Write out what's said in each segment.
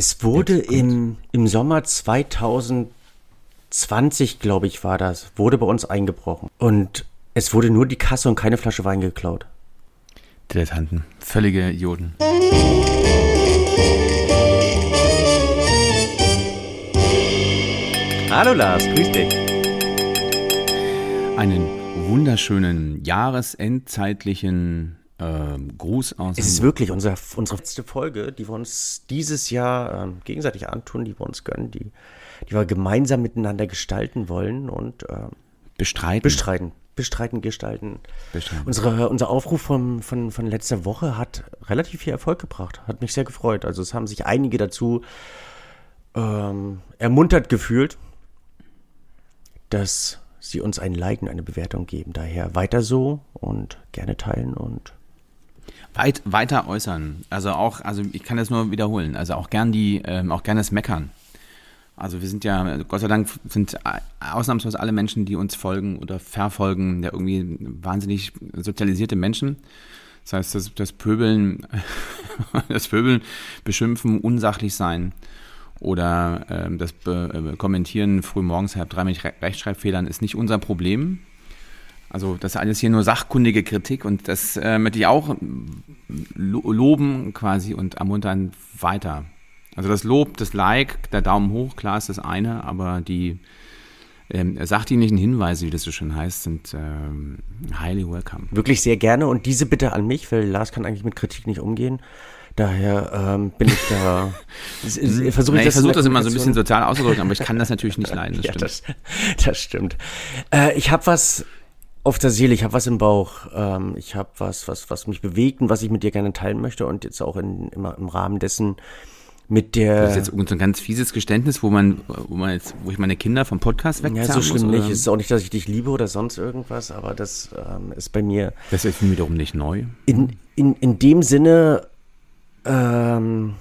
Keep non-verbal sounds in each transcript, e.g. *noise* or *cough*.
Es wurde im, im Sommer 2020, glaube ich, war das, wurde bei uns eingebrochen. Und es wurde nur die Kasse und keine Flasche Wein geklaut. Dilettanten. Völlige Idioten. Hallo Lars, grüß dich. Einen wunderschönen jahresendzeitlichen äh, Gruß aus. Es ist wirklich unsere, unsere letzte Folge, die wir uns dieses Jahr ähm, gegenseitig antun, die wir uns gönnen, die, die wir gemeinsam miteinander gestalten wollen und ähm, bestreiten. bestreiten. Bestreiten, gestalten. Bestreiten. Unsere, unser Aufruf von, von, von letzter Woche hat relativ viel Erfolg gebracht. Hat mich sehr gefreut. Also es haben sich einige dazu ähm, ermuntert gefühlt, dass sie uns ein Like und eine Bewertung geben. Daher weiter so und gerne teilen und Weit, weiter äußern. Also auch, also ich kann das nur wiederholen. Also auch gern die, ähm, auch gerne das Meckern. Also wir sind ja, Gott sei Dank sind ausnahmsweise alle Menschen, die uns folgen oder verfolgen, ja irgendwie wahnsinnig sozialisierte Menschen. Das heißt, das, das Pöbeln, *laughs* das Pöbeln, beschimpfen, unsachlich sein oder ähm, das Be äh, Kommentieren früh morgens halb drei mit Re Rechtschreibfehlern ist nicht unser Problem. Also das ist alles hier nur sachkundige Kritik und das äh, möchte ich auch lo loben quasi und ermuntern weiter. Also das Lob, das Like, der Daumen hoch, klar ist das eine, aber die ähm, sachdienlichen Hinweise, wie das so schön heißt, sind ähm, highly welcome. Wirklich sehr gerne und diese bitte an mich, weil Lars kann eigentlich mit Kritik nicht umgehen. Daher ähm, bin ich da. *laughs* versuche ich ich versuche das immer so ein bisschen sozial auszudrücken, aber ich kann das natürlich nicht *laughs* leiden. Das ja, das, *laughs* das, stimmt. Äh, ich habe was auf der Seele, ich habe was im Bauch, ähm, ich habe was, was, was mich bewegt und was ich mit dir gerne teilen möchte und jetzt auch in, immer im Rahmen dessen mit der. Das ist jetzt so ein ganz fieses Geständnis, wo man, wo man jetzt, wo ich meine Kinder vom Podcast wegzahlen Ja, so schlimm muss, nicht. Es ist auch nicht, dass ich dich liebe oder sonst irgendwas, aber das ähm, ist bei mir. Das ist wiederum nicht neu. In, in, in dem Sinne, ähm,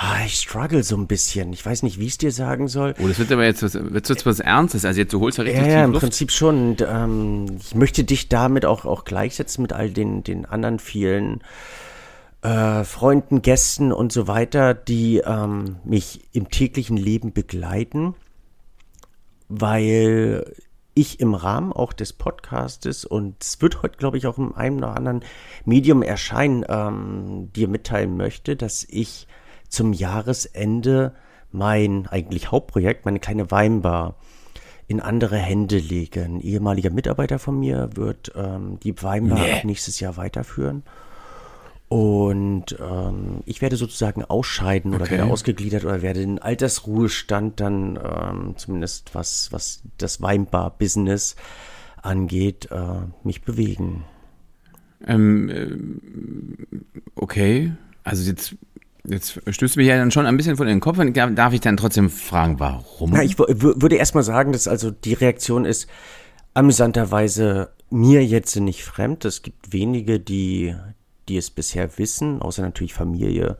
Ah, ich struggle so ein bisschen. Ich weiß nicht, wie ich es dir sagen soll. Oh, das wird aber jetzt was, wird jetzt was Ernstes. Also jetzt, du holst ja richtig Ja, ja im Luft. Prinzip schon. Und, ähm, ich möchte dich damit auch, auch gleichsetzen mit all den, den anderen vielen äh, Freunden, Gästen und so weiter, die ähm, mich im täglichen Leben begleiten, weil ich im Rahmen auch des Podcastes und es wird heute, glaube ich, auch in einem oder anderen Medium erscheinen, ähm, dir mitteilen möchte, dass ich zum Jahresende mein eigentlich Hauptprojekt, meine kleine Weinbar, in andere Hände lege. Ein ehemaliger Mitarbeiter von mir wird ähm, die Weinbar nee. nächstes Jahr weiterführen. Und ähm, ich werde sozusagen ausscheiden oder okay. werde ausgegliedert oder werde in Altersruhestand dann ähm, zumindest was, was das Weinbar-Business angeht, äh, mich bewegen. Ähm, äh, okay, also jetzt Jetzt stößt mich ja dann schon ein bisschen vor den Kopf. Darf ich dann trotzdem fragen, warum? Na, ich würde erstmal sagen, dass also die Reaktion ist amüsanterweise mir jetzt nicht fremd. Es gibt wenige, die, die es bisher wissen, außer natürlich Familie,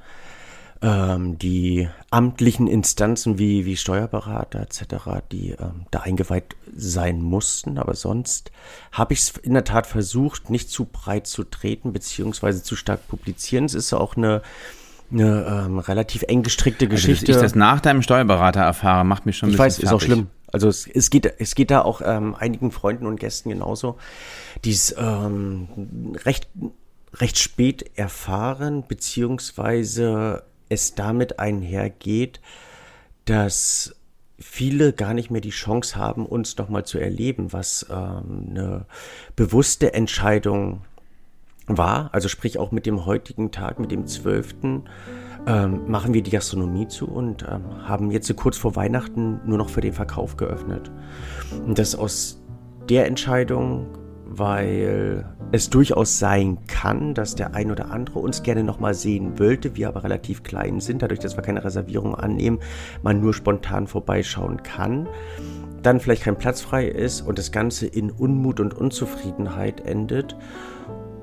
ähm, die amtlichen Instanzen wie, wie Steuerberater etc., die ähm, da eingeweiht sein mussten. Aber sonst habe ich es in der Tat versucht, nicht zu breit zu treten, beziehungsweise zu stark publizieren. Es ist auch eine, eine ähm, relativ eng gestrickte Geschichte. Also, dass ich das nach deinem Steuerberater erfahre, macht mich schon ein ich bisschen weiß, fertig. ist auch schlimm. Also es, es, geht, es geht da auch ähm, einigen Freunden und Gästen genauso, die es ähm, recht recht spät erfahren, beziehungsweise es damit einhergeht, dass viele gar nicht mehr die Chance haben, uns nochmal zu erleben, was ähm, eine bewusste Entscheidung war. Also sprich auch mit dem heutigen Tag, mit dem 12. Ähm, machen wir die Gastronomie zu und ähm, haben jetzt kurz vor Weihnachten nur noch für den Verkauf geöffnet. Und das aus der Entscheidung weil es durchaus sein kann, dass der ein oder andere uns gerne nochmal sehen wollte, wir aber relativ klein sind, dadurch, dass wir keine Reservierung annehmen, man nur spontan vorbeischauen kann, dann vielleicht kein Platz frei ist und das Ganze in Unmut und Unzufriedenheit endet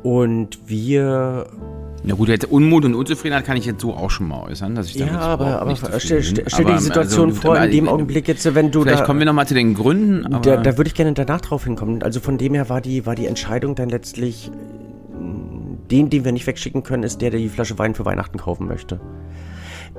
und wir na gut, jetzt Unmut und Unzufriedenheit kann ich jetzt so auch schon mal äußern, dass ich damit Ja, aber, aber stell, stell, stell dir die Situation also, vor, in dem Augenblick jetzt, wenn du Vielleicht da, kommen wir nochmal zu den Gründen. Da, da würde ich gerne danach drauf hinkommen. Also von dem her war die, war die Entscheidung dann letztlich, den, den wir nicht wegschicken können, ist der, der die Flasche Wein für Weihnachten kaufen möchte.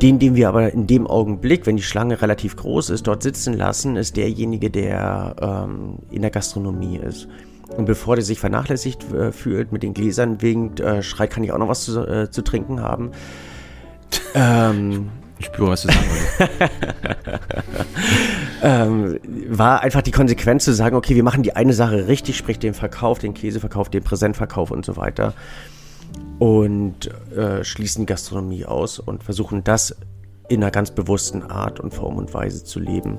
Den, den wir aber in dem Augenblick, wenn die Schlange relativ groß ist, dort sitzen lassen, ist derjenige, der ähm, in der Gastronomie ist. Und bevor der sich vernachlässigt äh, fühlt, mit den Gläsern winkt, äh, schreit, kann ich auch noch was zu, äh, zu trinken haben. *laughs* ähm, ich spüre, was du sagen willst. *laughs* ähm, war einfach die Konsequenz zu sagen, okay, wir machen die eine Sache richtig, sprich den Verkauf, den Käseverkauf, den Präsentverkauf und so weiter. Und äh, schließen Gastronomie aus und versuchen das in einer ganz bewussten Art und Form und Weise zu leben.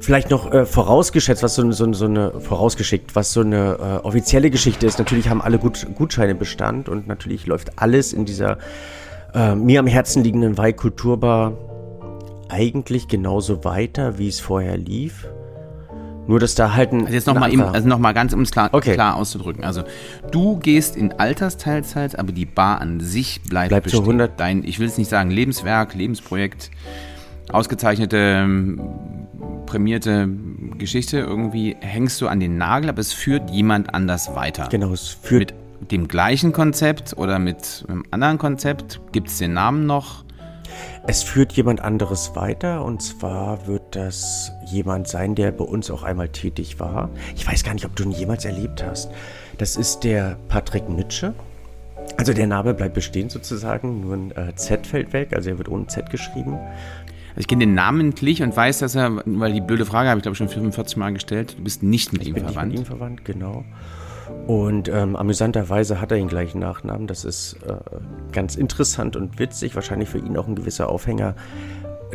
Vielleicht noch äh, vorausgeschätzt, was so, so, so, eine, vorausgeschickt, was so eine äh, offizielle Geschichte ist. Natürlich haben alle Gut, Gutscheine Bestand und natürlich läuft alles in dieser äh, mir am Herzen liegenden Weihkulturbar eigentlich genauso weiter, wie es vorher lief. Nur, dass da halt ein. Also jetzt nochmal also noch ganz, um es klar, okay. klar, auszudrücken. Also, du gehst in Altersteilzeit, aber die Bar an sich bleibt, bleibt bestehen. Zu 100 Dein, ich will es nicht sagen, Lebenswerk, Lebensprojekt, ausgezeichnete, prämierte Geschichte. Irgendwie hängst du an den Nagel, aber es führt jemand anders weiter. Genau, es führt. Mit dem gleichen Konzept oder mit einem anderen Konzept? Gibt es den Namen noch? Es führt jemand anderes weiter und zwar wird das jemand sein, der bei uns auch einmal tätig war. Ich weiß gar nicht, ob du ihn jemals erlebt hast. Das ist der Patrick Nitsche. Also der Name bleibt bestehen sozusagen, nur ein äh, Z fällt weg, also er wird ohne Z geschrieben. Also ich kenne den namentlich und weiß, dass er, weil die blöde Frage habe ich glaube schon 45 Mal gestellt, du bist nicht mit ich ihm bin verwandt. Nicht mit ihm verwandt, genau. Und ähm, amüsanterweise hat er den gleichen Nachnamen. Das ist äh, ganz interessant und witzig. Wahrscheinlich für ihn auch ein gewisser Aufhänger,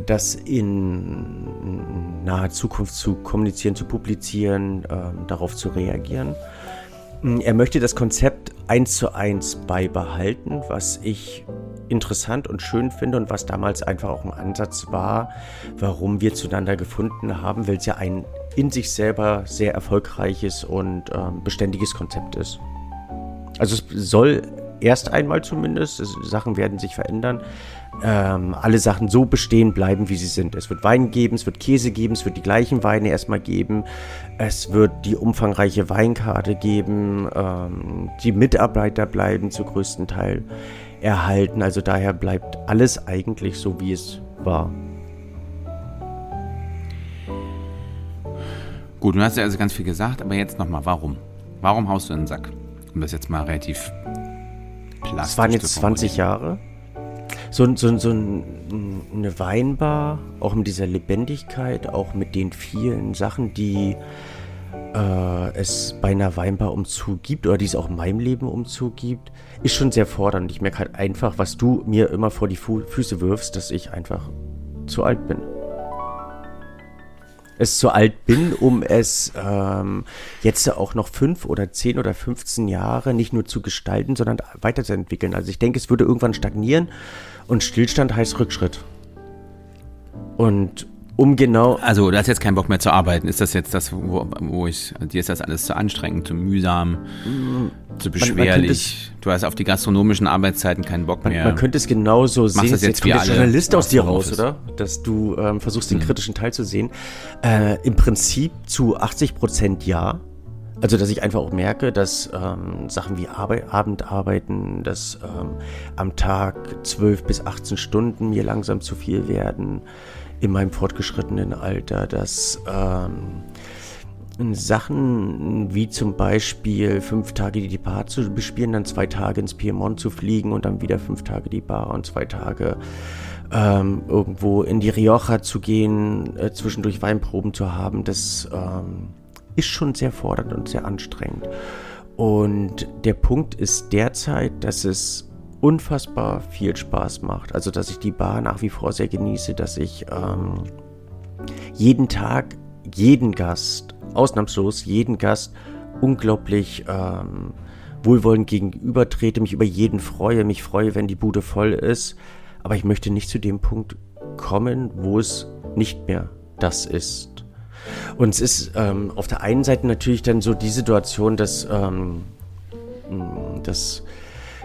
das in naher Zukunft zu kommunizieren, zu publizieren, äh, darauf zu reagieren. Hm, er möchte das Konzept eins zu eins beibehalten, was ich interessant und schön finde und was damals einfach auch ein Ansatz war, warum wir zueinander gefunden haben, weil es ja ein in sich selber sehr erfolgreiches und ähm, beständiges Konzept ist. Also es soll erst einmal zumindest, es, Sachen werden sich verändern, ähm, alle Sachen so bestehen bleiben, wie sie sind. Es wird Wein geben, es wird Käse geben, es wird die gleichen Weine erstmal geben, es wird die umfangreiche Weinkarte geben, ähm, die Mitarbeiter bleiben zu größten Teil erhalten, also daher bleibt alles eigentlich so, wie es war. Gut, du hast ja also ganz viel gesagt, aber jetzt nochmal, warum? Warum haust du in den Sack? Um das jetzt mal relativ plastisch Es waren jetzt 20 Jahre. So, so, so eine Weinbar, auch mit dieser Lebendigkeit, auch mit den vielen Sachen, die äh, es bei einer Weinbar umzu gibt oder die es auch in meinem Leben umzu gibt, ist schon sehr fordernd. Ich merke halt einfach, was du mir immer vor die Fu Füße wirfst, dass ich einfach zu alt bin es zu alt bin, um es ähm, jetzt auch noch fünf oder zehn oder 15 Jahre nicht nur zu gestalten, sondern weiterzuentwickeln. Also ich denke, es würde irgendwann stagnieren und Stillstand heißt Rückschritt. Und um genau. Also, du hast jetzt keinen Bock mehr zu arbeiten. Ist das jetzt das, wo, wo ich. Dir ist das alles zu anstrengend, zu mühsam, mm, zu beschwerlich. Man, man du hast auf die gastronomischen Arbeitszeiten keinen Bock mehr. Man, könnte es genauso sehen. Das jetzt, jetzt kommt der Journalist aus dir raus, oder? Dass du ähm, versuchst, den mhm. kritischen Teil zu sehen. Äh, Im Prinzip zu 80 Prozent ja. Also, dass ich einfach auch merke, dass ähm, Sachen wie Arbeit, Abendarbeiten, dass ähm, am Tag 12 bis 18 Stunden mir langsam zu viel werden in meinem fortgeschrittenen Alter, dass ähm, Sachen wie zum Beispiel fünf Tage die Bar zu bespielen, dann zwei Tage ins Piemont zu fliegen und dann wieder fünf Tage die Bar und zwei Tage ähm, irgendwo in die Rioja zu gehen, äh, zwischendurch Weinproben zu haben, das ähm, ist schon sehr fordernd und sehr anstrengend. Und der Punkt ist derzeit, dass es unfassbar viel Spaß macht. Also, dass ich die Bar nach wie vor sehr genieße, dass ich ähm, jeden Tag, jeden Gast, ausnahmslos jeden Gast unglaublich ähm, wohlwollend gegenüber trete, mich über jeden freue, mich freue, wenn die Bude voll ist. Aber ich möchte nicht zu dem Punkt kommen, wo es nicht mehr das ist. Und es ist ähm, auf der einen Seite natürlich dann so die Situation, dass, ähm, dass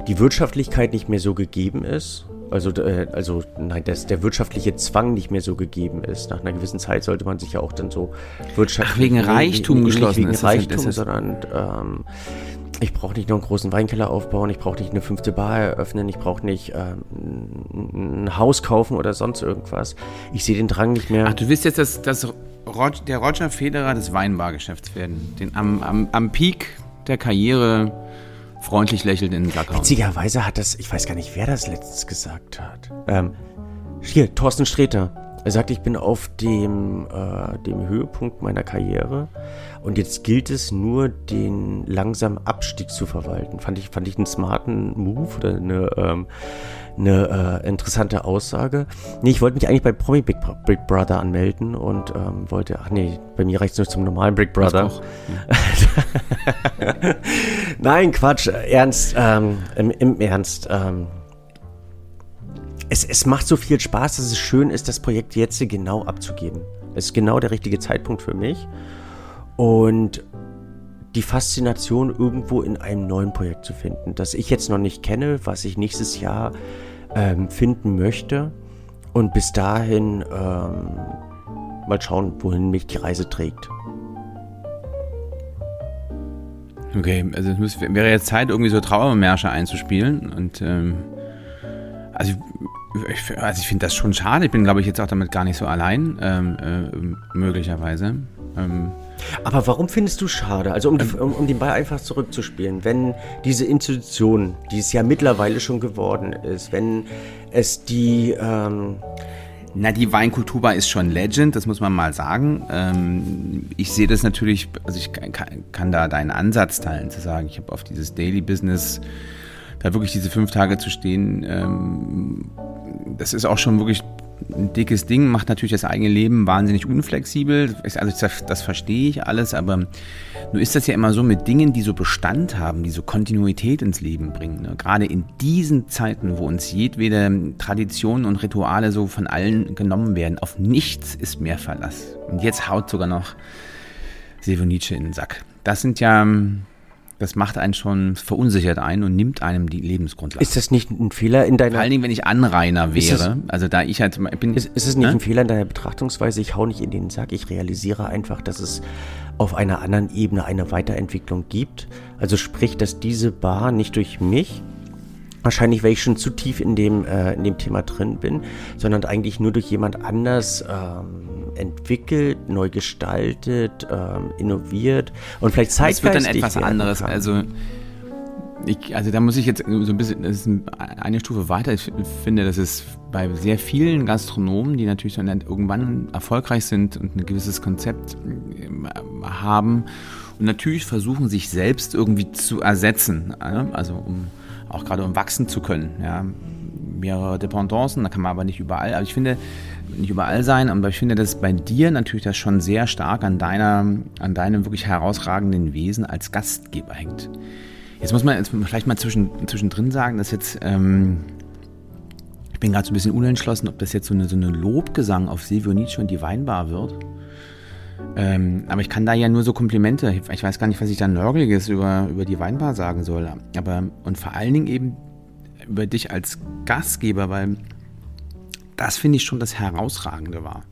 die Wirtschaftlichkeit nicht mehr so gegeben ist. Also, äh, also nein, dass der wirtschaftliche Zwang nicht mehr so gegeben ist. Nach einer gewissen Zeit sollte man sich ja auch dann so wirtschaftlich. Ach, wegen Reichtum geschlossen wegen ist Reichtum, sondern ähm, ich brauche nicht noch einen großen Weinkeller aufbauen, ich brauche nicht eine fünfte Bar eröffnen, ich brauche nicht ähm, ein Haus kaufen oder sonst irgendwas. Ich sehe den Drang nicht mehr. Ach, du willst jetzt das, das Rog, der Roger Federer des Weinbargeschäfts werden, den am, am, am Peak der Karriere freundlich lächelnd in den Sack hauen. Witzigerweise hat das, ich weiß gar nicht, wer das letztes gesagt hat. Ähm, hier, Thorsten Sträter. Er sagt, ich bin auf dem, äh, dem Höhepunkt meiner Karriere und jetzt gilt es nur, den langsamen Abstieg zu verwalten. Fand ich, fand ich einen smarten Move oder eine, ähm, eine äh, interessante Aussage. Nee, ich wollte mich eigentlich bei Promi Big, Big Brother anmelden und ähm, wollte, ach nee, bei mir reicht es nur zum normalen Big Brother. *laughs* Nein, Quatsch, ernst, ähm, im, im Ernst. Ähm, es, es macht so viel Spaß, dass es schön ist, das Projekt jetzt genau abzugeben. Es ist genau der richtige Zeitpunkt für mich. Und die Faszination irgendwo in einem neuen Projekt zu finden, das ich jetzt noch nicht kenne, was ich nächstes Jahr ähm, finden möchte. Und bis dahin ähm, mal schauen, wohin mich die Reise trägt. Okay, also es wäre jetzt Zeit, irgendwie so Trauermärsche einzuspielen. Und ähm, also ich, also ich finde das schon schade. Ich bin, glaube ich, jetzt auch damit gar nicht so allein, ähm, äh, möglicherweise. Ähm, aber warum findest du schade? Also um, um, um, den Ball einfach zurückzuspielen, wenn diese Institution, die es ja mittlerweile schon geworden ist, wenn es die... Ähm na, die Weinkulturbar ist schon Legend, das muss man mal sagen. Ähm, ich sehe das natürlich, also ich kann, kann, da deinen Ansatz teilen, zu sagen, ich habe auf dieses Daily Business da wirklich diese fünf Tage zu stehen, ähm, das ist auch schon wirklich ein dickes Ding, macht natürlich das eigene Leben wahnsinnig unflexibel. Also das, das, verstehe ich alles, aber nur ist das ja immer so mit Dingen, die so Bestand haben, die so Kontinuität ins Leben bringen. Ne? Gerade in diesen Zeiten, wo uns jedwede Traditionen und Rituale so von allen genommen werden, auf nichts ist mehr Verlass. Und jetzt haut sogar noch Silvo in den Sack. Das sind ja das macht einen schon verunsichert ein und nimmt einem die Lebensgrundlage. Ist das nicht ein Fehler in deiner... Vor allen Dingen, wenn ich Anrainer wäre, das, also da ich halt bin... Ist, ist es nicht ne? ein Fehler in deiner Betrachtungsweise? Ich hau nicht in den Sack, ich realisiere einfach, dass es auf einer anderen Ebene eine Weiterentwicklung gibt. Also sprich, dass diese Bar nicht durch mich wahrscheinlich, weil ich schon zu tief in dem, äh, in dem Thema drin bin, sondern eigentlich nur durch jemand anders ähm, entwickelt, neu gestaltet, ähm, innoviert und vielleicht zeitgeistig. Das wird dann etwas anderes. Also ich, also da muss ich jetzt so ein bisschen, das ist eine Stufe weiter. Ich finde, dass es bei sehr vielen Gastronomen, die natürlich dann irgendwann erfolgreich sind und ein gewisses Konzept äh, haben und natürlich versuchen, sich selbst irgendwie zu ersetzen. Also um auch gerade um wachsen zu können. Ja. Mehrere Dependancen, da kann man aber nicht überall, aber ich finde, nicht überall sein, aber ich finde, dass bei dir natürlich das schon sehr stark an deiner, an deinem wirklich herausragenden Wesen als Gastgeber hängt. Jetzt muss man jetzt vielleicht mal zwischen, zwischendrin sagen, dass jetzt, ähm, ich bin gerade so ein bisschen unentschlossen, ob das jetzt so eine, so eine Lobgesang auf Silvio Nietzsche und die Weinbar wird. Ähm, aber ich kann da ja nur so Komplimente, ich weiß gar nicht, was ich da Nörgeliges über, über die Weinbar sagen soll. Aber, und vor allen Dingen eben über dich als Gastgeber, weil das finde ich schon das Herausragende war.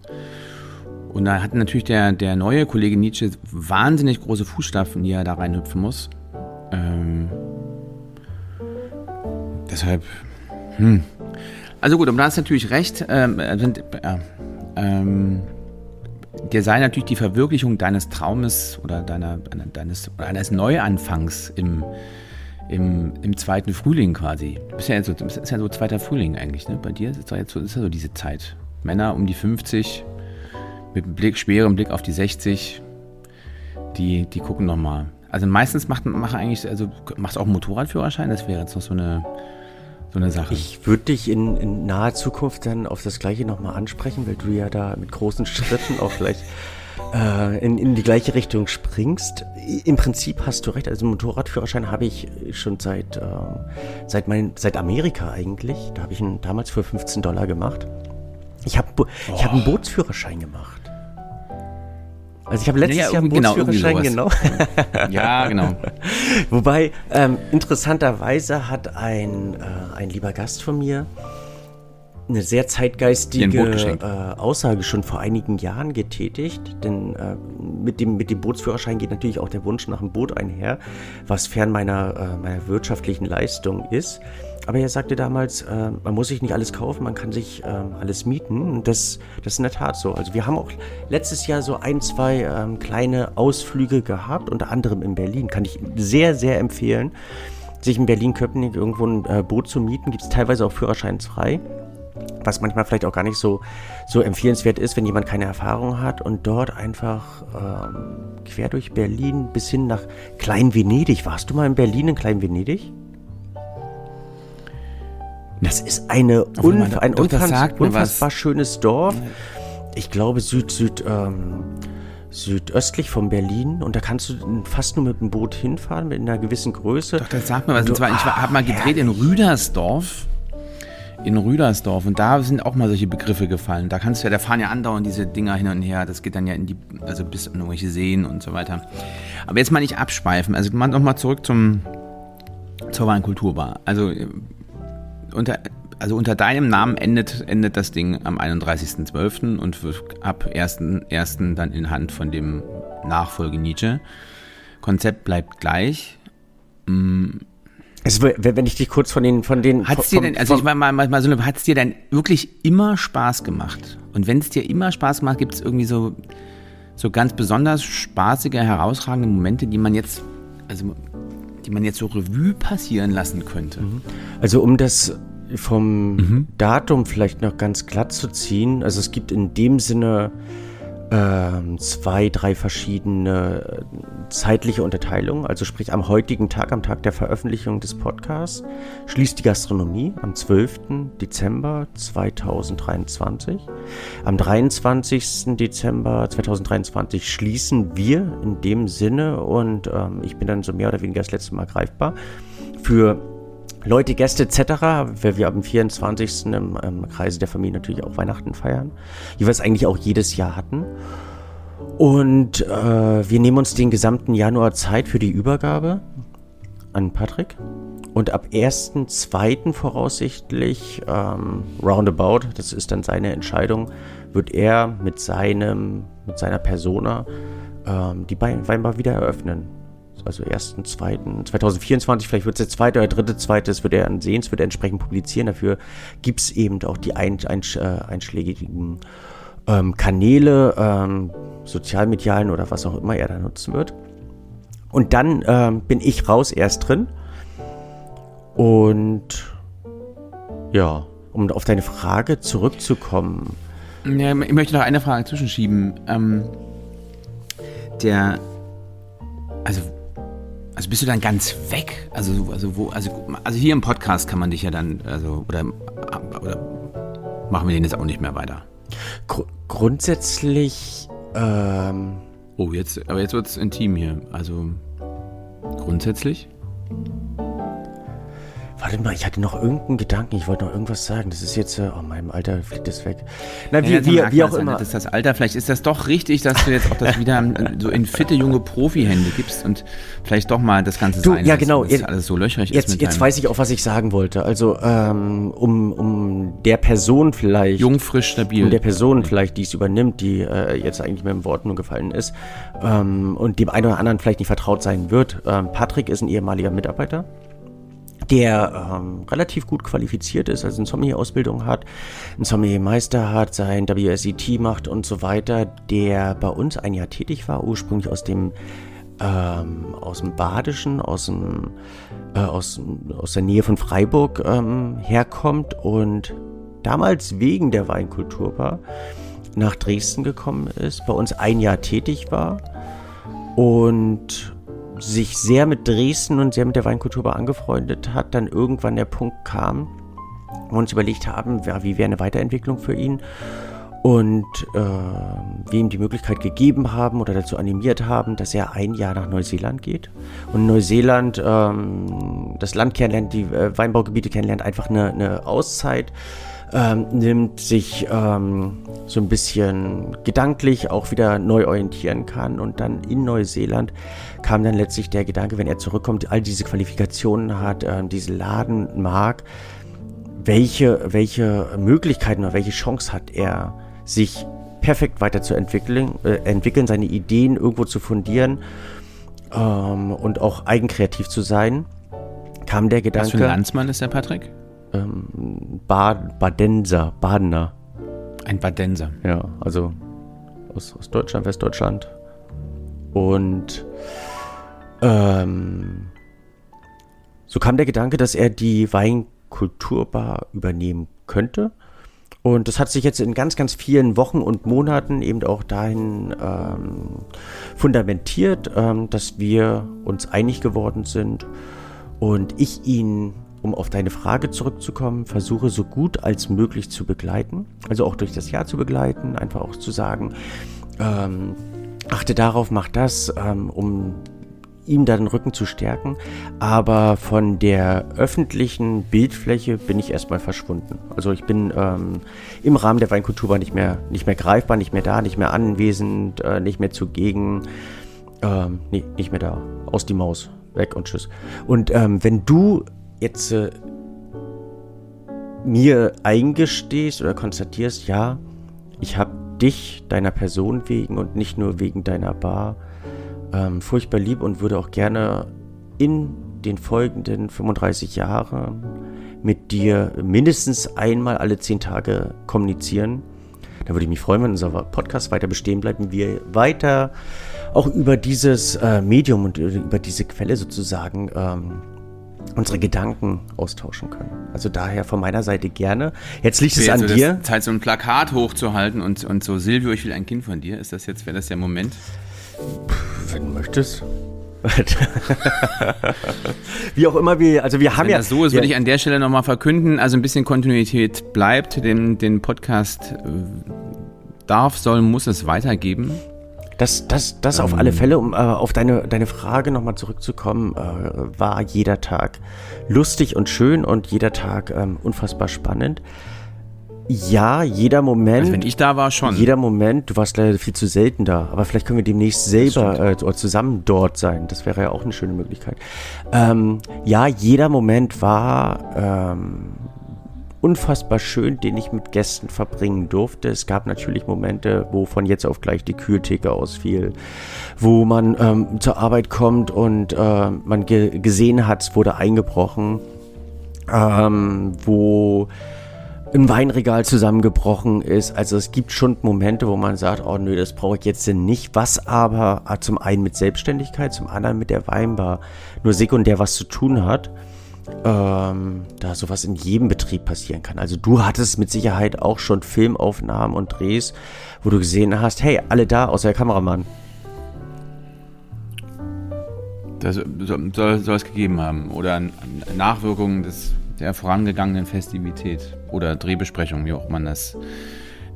Und da hat natürlich der, der neue Kollege Nietzsche wahnsinnig große Fußstapfen, die er da reinhüpfen muss. Ähm, deshalb, hm. Also gut, aber da hast natürlich recht. Ähm, äh, äh, ähm, dir sei natürlich die Verwirklichung deines Traumes oder deiner, deines, eines Neuanfangs im, im, im zweiten Frühling quasi. Du bist ja jetzt so, das ist ja so zweiter Frühling eigentlich, ne? Bei dir ist, jetzt so, ja so diese Zeit. Männer um die 50, mit Blick, schwerem Blick auf die 60, die, die gucken nochmal. Also meistens macht, macht eigentlich, also machst auch einen Motorradführerschein, das wäre jetzt noch so eine so eine Sache. Ich würde dich in, in, naher Zukunft dann auf das Gleiche nochmal ansprechen, weil du ja da mit großen Schritten auch gleich äh, in, in die gleiche Richtung springst. Im Prinzip hast du recht. Also Motorradführerschein habe ich schon seit, äh, seit, mein, seit Amerika eigentlich. Da habe ich ihn damals für 15 Dollar gemacht. Ich habe oh. hab einen Bootsführerschein gemacht. Also ich habe letztes ja, Jahr einen genau, Bootsführerschein genau. *laughs* ja, genau. *laughs* Wobei ähm, interessanterweise hat ein, äh, ein lieber Gast von mir eine sehr zeitgeistige äh, Aussage schon vor einigen Jahren getätigt, denn äh, mit, dem, mit dem Bootsführerschein geht natürlich auch der Wunsch nach einem Boot einher, was fern meiner, äh, meiner wirtschaftlichen Leistung ist. Aber er sagte damals, äh, man muss sich nicht alles kaufen, man kann sich äh, alles mieten. Und das, das ist in der Tat so. Also wir haben auch letztes Jahr so ein, zwei ähm, kleine Ausflüge gehabt, unter anderem in Berlin. Kann ich sehr, sehr empfehlen, sich in Berlin-Köpenick irgendwo ein äh, Boot zu mieten. Gibt es teilweise auch führerscheinsfrei was manchmal vielleicht auch gar nicht so, so empfehlenswert ist, wenn jemand keine Erfahrung hat und dort einfach ähm, quer durch Berlin bis hin nach Klein-Venedig. Warst du mal in Berlin in Klein-Venedig? Das ist eine unf ein unfassbar, unfassbar schönes Dorf. Ich glaube Süd, Süd, ähm, südöstlich von Berlin und da kannst du fast nur mit dem Boot hinfahren mit einer gewissen Größe. Doch, das sagt mir was. Und zwar, ich habe mal gedreht in Rüdersdorf in Rüdersdorf und da sind auch mal solche Begriffe gefallen. Da kannst du ja, da fahren ja andauernd diese Dinger hin und her. Das geht dann ja in die, also bis an irgendwelche Seen und so weiter. Aber jetzt mal nicht abschweifen. Also mal nochmal zurück zum zur Weinkulturbar. Also unter also unter deinem Namen endet, endet das Ding am 31.12. und wird ab 1.1. dann in Hand von dem Nachfolge Nietzsche. Konzept bleibt gleich. Hm, also, wenn ich dich kurz von den, von den. Hat's dir denn, also ich mal, mal, mal so, hat's dir denn wirklich immer Spaß gemacht? Und wenn es dir immer Spaß macht, gibt es irgendwie so, so ganz besonders spaßige, herausragende Momente, die man jetzt, also, die man jetzt so Revue passieren lassen könnte? Mhm. Also, um das vom mhm. Datum vielleicht noch ganz glatt zu ziehen, also es gibt in dem Sinne ähm, zwei, drei verschiedene äh, zeitliche Unterteilungen. Also sprich am heutigen Tag, am Tag der Veröffentlichung des Podcasts, schließt die Gastronomie am 12. Dezember 2023. Am 23. Dezember 2023 schließen wir in dem Sinne und ähm, ich bin dann so mehr oder weniger das letzte Mal greifbar für Leute, Gäste etc., weil wir am 24. Im, im Kreise der Familie natürlich auch Weihnachten feiern, wie wir es eigentlich auch jedes Jahr hatten. Und äh, wir nehmen uns den gesamten Januar Zeit für die Übergabe an Patrick. Und ab 1.2. voraussichtlich, ähm, roundabout, das ist dann seine Entscheidung, wird er mit seinem, mit seiner Persona ähm, die Weinbar wieder eröffnen also ersten, zweiten, 2024, vielleicht wird es der zweite oder dritte, zweite, das wird er dann sehen, es wird er entsprechend publizieren. Dafür gibt es eben auch die ein, ein, äh, einschlägigen ähm, Kanäle, ähm, sozialmedialen oder was auch immer er da nutzen wird. Und dann ähm, bin ich raus erst drin. Und ja, um auf deine Frage zurückzukommen. Ja, ich möchte noch eine Frage zwischenschieben. Ähm, der, also also bist du dann ganz weg? Also, also wo, also, also hier im Podcast kann man dich ja dann, also, oder, oder machen wir den jetzt auch nicht mehr weiter? Gr grundsätzlich, ähm Oh, jetzt, aber jetzt wird es intim hier. Also grundsätzlich? Warte mal, ich hatte noch irgendeinen Gedanken, ich wollte noch irgendwas sagen. Das ist jetzt, äh, oh, meinem Alter fliegt das weg. Na, wie, ja, wie, wie auch immer. Das ist das Alter, vielleicht ist das doch richtig, dass du jetzt auch das wieder so in fitte junge Profi-Hände gibst und vielleicht doch mal das Ganze du, sein ja, genau. jetzt, alles so löchrig jetzt, ist. Jetzt weiß ich auch, was ich sagen wollte. Also, ähm, um, um der Person vielleicht. Jung, frisch, stabil. Um der Person vielleicht, die es übernimmt, die äh, jetzt eigentlich mit dem Wort nur gefallen ist ähm, und dem einen oder anderen vielleicht nicht vertraut sein wird. Ähm, Patrick ist ein ehemaliger Mitarbeiter der ähm, relativ gut qualifiziert ist, also eine Sommelier-Ausbildung hat, einen Sommelier-Meister hat, sein WSET macht und so weiter, der bei uns ein Jahr tätig war, ursprünglich aus dem ähm, aus dem Badischen, aus, dem, äh, aus, aus der Nähe von Freiburg ähm, herkommt und damals wegen der Weinkulturbar nach Dresden gekommen ist, bei uns ein Jahr tätig war und sich sehr mit Dresden und sehr mit der Weinkultur angefreundet hat, dann irgendwann der Punkt kam, wo wir uns überlegt haben, wie wäre eine Weiterentwicklung für ihn? Und äh, wir ihm die Möglichkeit gegeben haben oder dazu animiert haben, dass er ein Jahr nach Neuseeland geht. Und Neuseeland ähm, das Land kennenlernt, die äh, Weinbaugebiete kennenlernt, einfach eine, eine Auszeit ähm, nimmt, sich ähm, so ein bisschen gedanklich auch wieder neu orientieren kann. Und dann in Neuseeland kam dann letztlich der Gedanke, wenn er zurückkommt, all diese Qualifikationen hat, äh, diese Laden mag, welche, welche Möglichkeiten oder welche Chance hat er, sich perfekt weiterzuentwickeln, äh, entwickeln, seine Ideen irgendwo zu fundieren ähm, und auch eigenkreativ zu sein, kam der Gedanke. Was für ein Landsmann ist der Patrick? Ähm, Bad, Badenser, Badener. Ein Badenser. Ja, also aus, aus Deutschland, Westdeutschland. Und ähm, so kam der Gedanke, dass er die Weinkulturbar übernehmen könnte. Und das hat sich jetzt in ganz, ganz vielen Wochen und Monaten eben auch dahin ähm, fundamentiert, ähm, dass wir uns einig geworden sind und ich ihn, um auf deine Frage zurückzukommen, versuche so gut als möglich zu begleiten, also auch durch das Jahr zu begleiten, einfach auch zu sagen, ähm, achte darauf, mach das, ähm, um ihm da den Rücken zu stärken. Aber von der öffentlichen Bildfläche bin ich erstmal verschwunden. Also ich bin ähm, im Rahmen der Weinkultur nicht mehr, nicht mehr greifbar, nicht mehr da, nicht mehr anwesend, äh, nicht mehr zugegen. Ähm, nee, nicht mehr da. Aus die Maus. Weg und tschüss. Und ähm, wenn du jetzt äh, mir eingestehst oder konstatierst, ja, ich habe dich deiner Person wegen und nicht nur wegen deiner Bar ähm, furchtbar lieb und würde auch gerne in den folgenden 35 Jahren mit dir mindestens einmal alle 10 Tage kommunizieren. Da würde ich mich freuen, wenn unser Podcast weiter bestehen bleibt und wir weiter auch über dieses äh, Medium und über diese Quelle sozusagen ähm, unsere Gedanken austauschen können. Also daher von meiner Seite gerne. Jetzt liegt es an also dir. Zeit, so ein Plakat hochzuhalten und, und so, Silvio, ich will ein Kind von dir. Ist das jetzt, wäre das der Moment? Wenn du möchtest. *laughs* Wie auch immer wir, also wir haben wenn ja. das so ist, würde ich an der Stelle nochmal verkünden, also ein bisschen Kontinuität bleibt, den, den Podcast äh, darf, soll, muss es weitergeben. Das, das, das ähm, auf alle Fälle, um äh, auf deine, deine Frage nochmal zurückzukommen, äh, war jeder Tag lustig und schön und jeder Tag ähm, unfassbar spannend. Ja, jeder Moment. Also wenn ich da war, schon. Jeder Moment, du warst leider viel zu selten da, aber vielleicht können wir demnächst selber äh, zusammen dort sein. Das wäre ja auch eine schöne Möglichkeit. Ähm, ja, jeder Moment war ähm, unfassbar schön, den ich mit Gästen verbringen durfte. Es gab natürlich Momente, wo von jetzt auf gleich die Kühltheke ausfiel, wo man ähm, zur Arbeit kommt und äh, man ge gesehen hat, es wurde eingebrochen, ähm, wo ein Weinregal zusammengebrochen ist. Also es gibt schon Momente, wo man sagt, oh nö, das brauche ich jetzt nicht. Was aber zum einen mit Selbstständigkeit, zum anderen mit der Weinbar nur sekundär was zu tun hat. Ähm, da sowas in jedem Betrieb passieren kann. Also du hattest mit Sicherheit auch schon Filmaufnahmen und Drehs, wo du gesehen hast, hey, alle da, außer der Kameramann. Das soll, soll es gegeben haben. Oder Nachwirkungen des der vorangegangenen Festivität oder Drehbesprechung, wie auch man das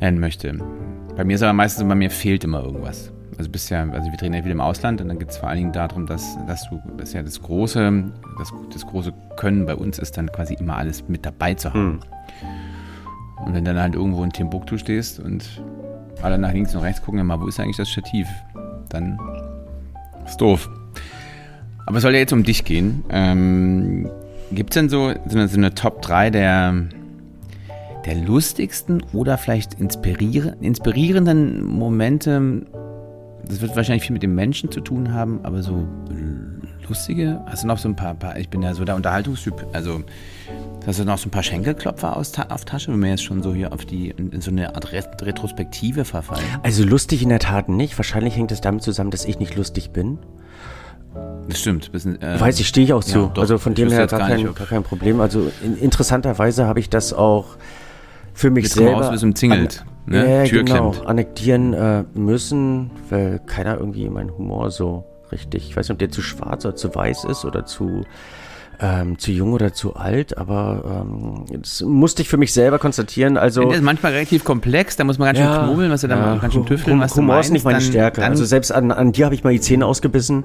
nennen möchte. Bei mir ist aber meistens, bei mir fehlt immer irgendwas. Also bisher, also wir drehen ja viel im Ausland und dann geht es vor allen Dingen darum, dass, dass du, das ja das große, das, das große Können bei uns ist, dann quasi immer alles mit dabei zu haben. Mhm. Und wenn dann halt irgendwo in Timbuktu stehst und alle nach links und rechts gucken, ja mal, wo ist eigentlich das Stativ? Dann ist doof. Aber es soll ja jetzt um dich gehen. Ähm, Gibt es denn so, so eine, so eine Top 3 der, der lustigsten oder vielleicht inspirier inspirierenden Momente? Das wird wahrscheinlich viel mit dem Menschen zu tun haben, aber so lustige? Hast du noch so ein paar, paar ich bin ja so der Unterhaltungstyp, also hast du noch so ein paar Schenkelklopfer aus, auf Tasche, wenn wir jetzt schon so hier auf die, in, so eine Art Retrospektive verfallen? Also lustig in der Tat nicht. Wahrscheinlich hängt es damit zusammen, dass ich nicht lustig bin. Das stimmt. Bisschen, äh, Weiß ich, stehe ich auch zu. Ja, doch, also von dem her gar, gar, kein, gar kein Problem. Also in, interessanterweise habe ich das auch für mich Jetzt selber aus, umzingelt, an, ne? äh, Tür genau, annektieren äh, müssen, weil keiner irgendwie meinen Humor so richtig, ich weiß nicht, ob der zu schwarz oder zu weiß ist oder zu ähm, zu jung oder zu alt, aber ähm, das musste ich für mich selber konstatieren. Also das ist manchmal relativ komplex, da muss man ganz schön ja, knobeln, was du da ja, ganz schön tüfteln, was Humor du meinst, ist nicht meine dann, Stärke. Dann also selbst an, an dir habe ich mal die Zähne ausgebissen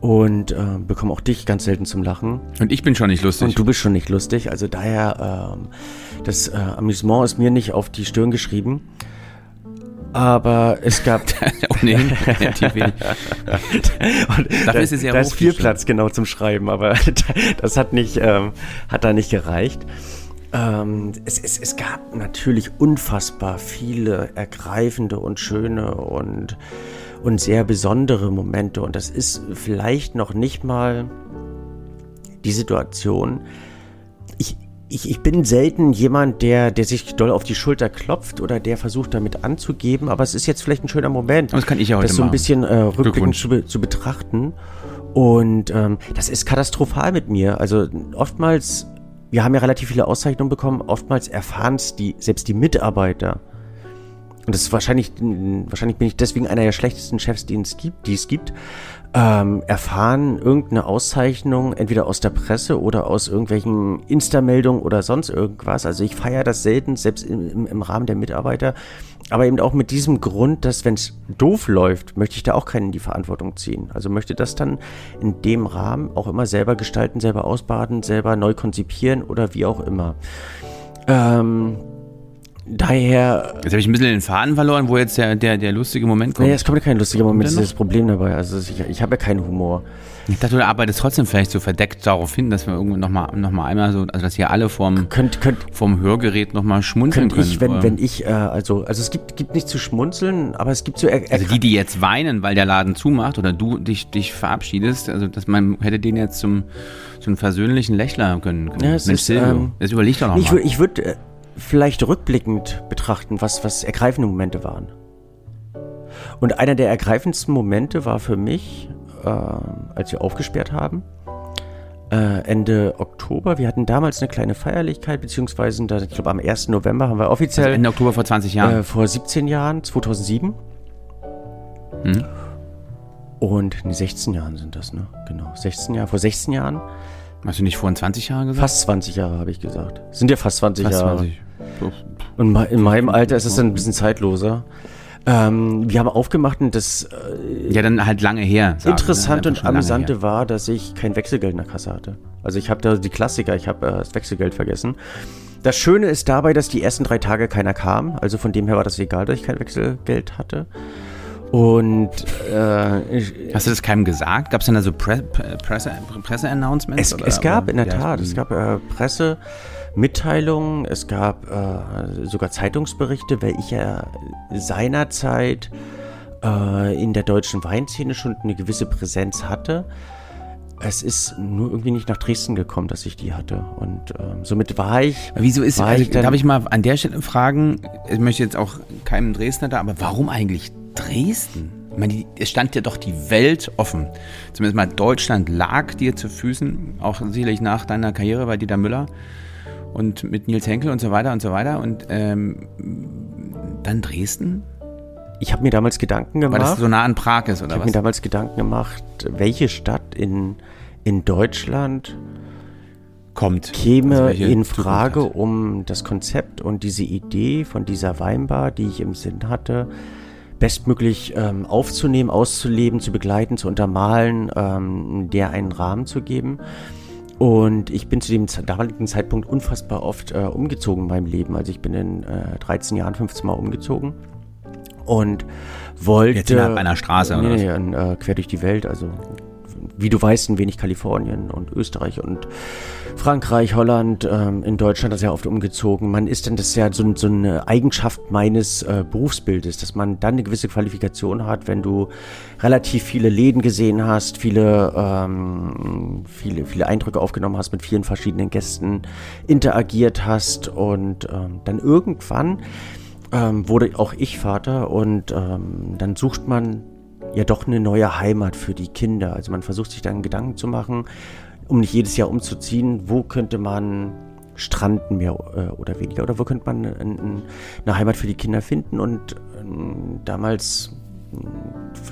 und äh, bekomme auch dich ganz selten zum Lachen. Und ich bin schon nicht lustig. Und du bist schon nicht lustig. Also daher, ähm, das äh, Amüsement ist mir nicht auf die Stirn geschrieben. Aber es gab. *laughs* Ohnehin. *laughs* Dafür ist es ja Da ist viel Platz genau zum Schreiben, aber *laughs* das hat nicht, ähm, hat da nicht gereicht. Ähm, es, es, es gab natürlich unfassbar viele ergreifende und schöne und, und sehr besondere Momente. Und das ist vielleicht noch nicht mal die Situation. Ich, ich, ich bin selten jemand, der, der sich doll auf die Schulter klopft oder der versucht damit anzugeben, aber es ist jetzt vielleicht ein schöner Moment, das, kann ich ja heute das so ein bisschen äh, rückblickend zu, zu betrachten. Und ähm, das ist katastrophal mit mir. Also oftmals wir haben ja relativ viele Auszeichnungen bekommen. Oftmals erfahren es die, selbst die Mitarbeiter. Und das ist wahrscheinlich, wahrscheinlich bin ich deswegen einer der schlechtesten Chefs, die es gibt, die es gibt ähm, erfahren irgendeine Auszeichnung, entweder aus der Presse oder aus irgendwelchen Insta-Meldungen oder sonst irgendwas. Also ich feiere das selten, selbst im, im, Rahmen der Mitarbeiter. Aber eben auch mit diesem Grund, dass wenn es doof läuft, möchte ich da auch keinen in die Verantwortung ziehen. Also möchte das dann in dem Rahmen auch immer selber gestalten, selber ausbaden, selber neu konzipieren oder wie auch immer. Ähm, Daher. Jetzt habe ich ein bisschen den Faden verloren, wo jetzt der, der, der lustige Moment kommt. Nee, es kommt ja kein lustiger Moment, das ist das Problem dabei. Also ich, ich habe ja keinen Humor. Ich dachte, du arbeitest trotzdem vielleicht so verdeckt darauf hin, dass wir irgendwo nochmal noch mal einmal so, also dass hier alle vorm, könnt, könnt, vorm Hörgerät nochmal schmunzeln können. Ich, wenn, wenn ich, äh, also, also es gibt, gibt nichts zu schmunzeln, aber es gibt so. Er, also die, die jetzt weinen, weil der Laden zumacht oder du dich, dich verabschiedest, also dass man hätte den jetzt zum, zum versöhnlichen Lächler können. können. Ja, es Mensch, ist, Silvio, ähm, jetzt überleg doch nochmal. Ich würde, ich würd, äh, vielleicht rückblickend betrachten, was, was ergreifende Momente waren. Und einer der ergreifendsten Momente war für mich, äh, als wir aufgesperrt haben, äh, Ende Oktober. Wir hatten damals eine kleine Feierlichkeit, beziehungsweise, ich glaube, am 1. November haben wir offiziell. Also Ende Oktober vor 20 Jahren? Äh, vor 17 Jahren, 2007. Mhm. Und nee, 16 Jahren sind das, ne? Genau, 16 Jahre. Vor 16 Jahren. Hast du nicht vor 20 Jahren gesagt? Fast 20 Jahre, habe ich gesagt. Sind ja fast 20 fast Jahre. 20. Und in meinem Alter ist es dann ein bisschen zeitloser. Ähm, wir haben aufgemacht und das äh, ja dann halt lange her. Sagen, Interessante und amüsante war, dass ich kein Wechselgeld in der Kasse hatte. Also ich habe da die Klassiker, ich habe äh, das Wechselgeld vergessen. Das Schöne ist dabei, dass die ersten drei Tage keiner kam. Also von dem her war das egal, dass ich kein Wechselgeld hatte. Und äh, ich, hast du das keinem gesagt? Gab es denn da so Pre Presse, Presse-Announcements? Es, es, gab in der Tat, es gab äh, Presse. Mitteilungen, es gab äh, sogar Zeitungsberichte, weil ich ja seinerzeit äh, in der deutschen Weinszene schon eine gewisse Präsenz hatte. Es ist nur irgendwie nicht nach Dresden gekommen, dass ich die hatte. Und ähm, somit war ich. Wieso ist, also, ich dann, darf ich mal an der Stelle fragen, ich möchte jetzt auch keinem Dresdner da, aber warum eigentlich Dresden? Ich meine, es stand ja doch die Welt offen. Zumindest mal Deutschland lag dir zu Füßen, auch sicherlich nach deiner Karriere bei Dieter Müller und mit Nils Henkel und so weiter und so weiter. Und ähm, dann Dresden? Ich habe mir damals Gedanken gemacht. Weil das so nah an Prag ist, oder ich was? Ich habe mir damals Gedanken gemacht, welche Stadt in, in Deutschland kommt, käme also in Frage, um das Konzept und diese Idee von dieser Weinbar, die ich im Sinn hatte, bestmöglich ähm, aufzunehmen, auszuleben, zu begleiten, zu untermalen, ähm, der einen Rahmen zu geben. Und ich bin zu dem damaligen Zeitpunkt unfassbar oft äh, umgezogen in meinem Leben. Also ich bin in äh, 13 Jahren 15 Mal umgezogen und wollte. Jetzt innerhalb einer Straße, nee, oder? Nee, äh, quer durch die Welt. Also wie du weißt, ein wenig Kalifornien und Österreich und Frankreich, Holland, ähm, in Deutschland sehr oft umgezogen. Man ist dann, das ist ja so, so eine Eigenschaft meines äh, Berufsbildes, dass man dann eine gewisse Qualifikation hat, wenn du relativ viele Läden gesehen hast, viele, ähm, viele, viele Eindrücke aufgenommen hast, mit vielen verschiedenen Gästen interagiert hast und ähm, dann irgendwann ähm, wurde auch ich Vater und ähm, dann sucht man ja doch eine neue Heimat für die Kinder. Also man versucht sich dann Gedanken zu machen, um nicht jedes Jahr umzuziehen, wo könnte man stranden mehr äh, oder weniger oder wo könnte man eine Heimat für die Kinder finden und ähm, damals hm,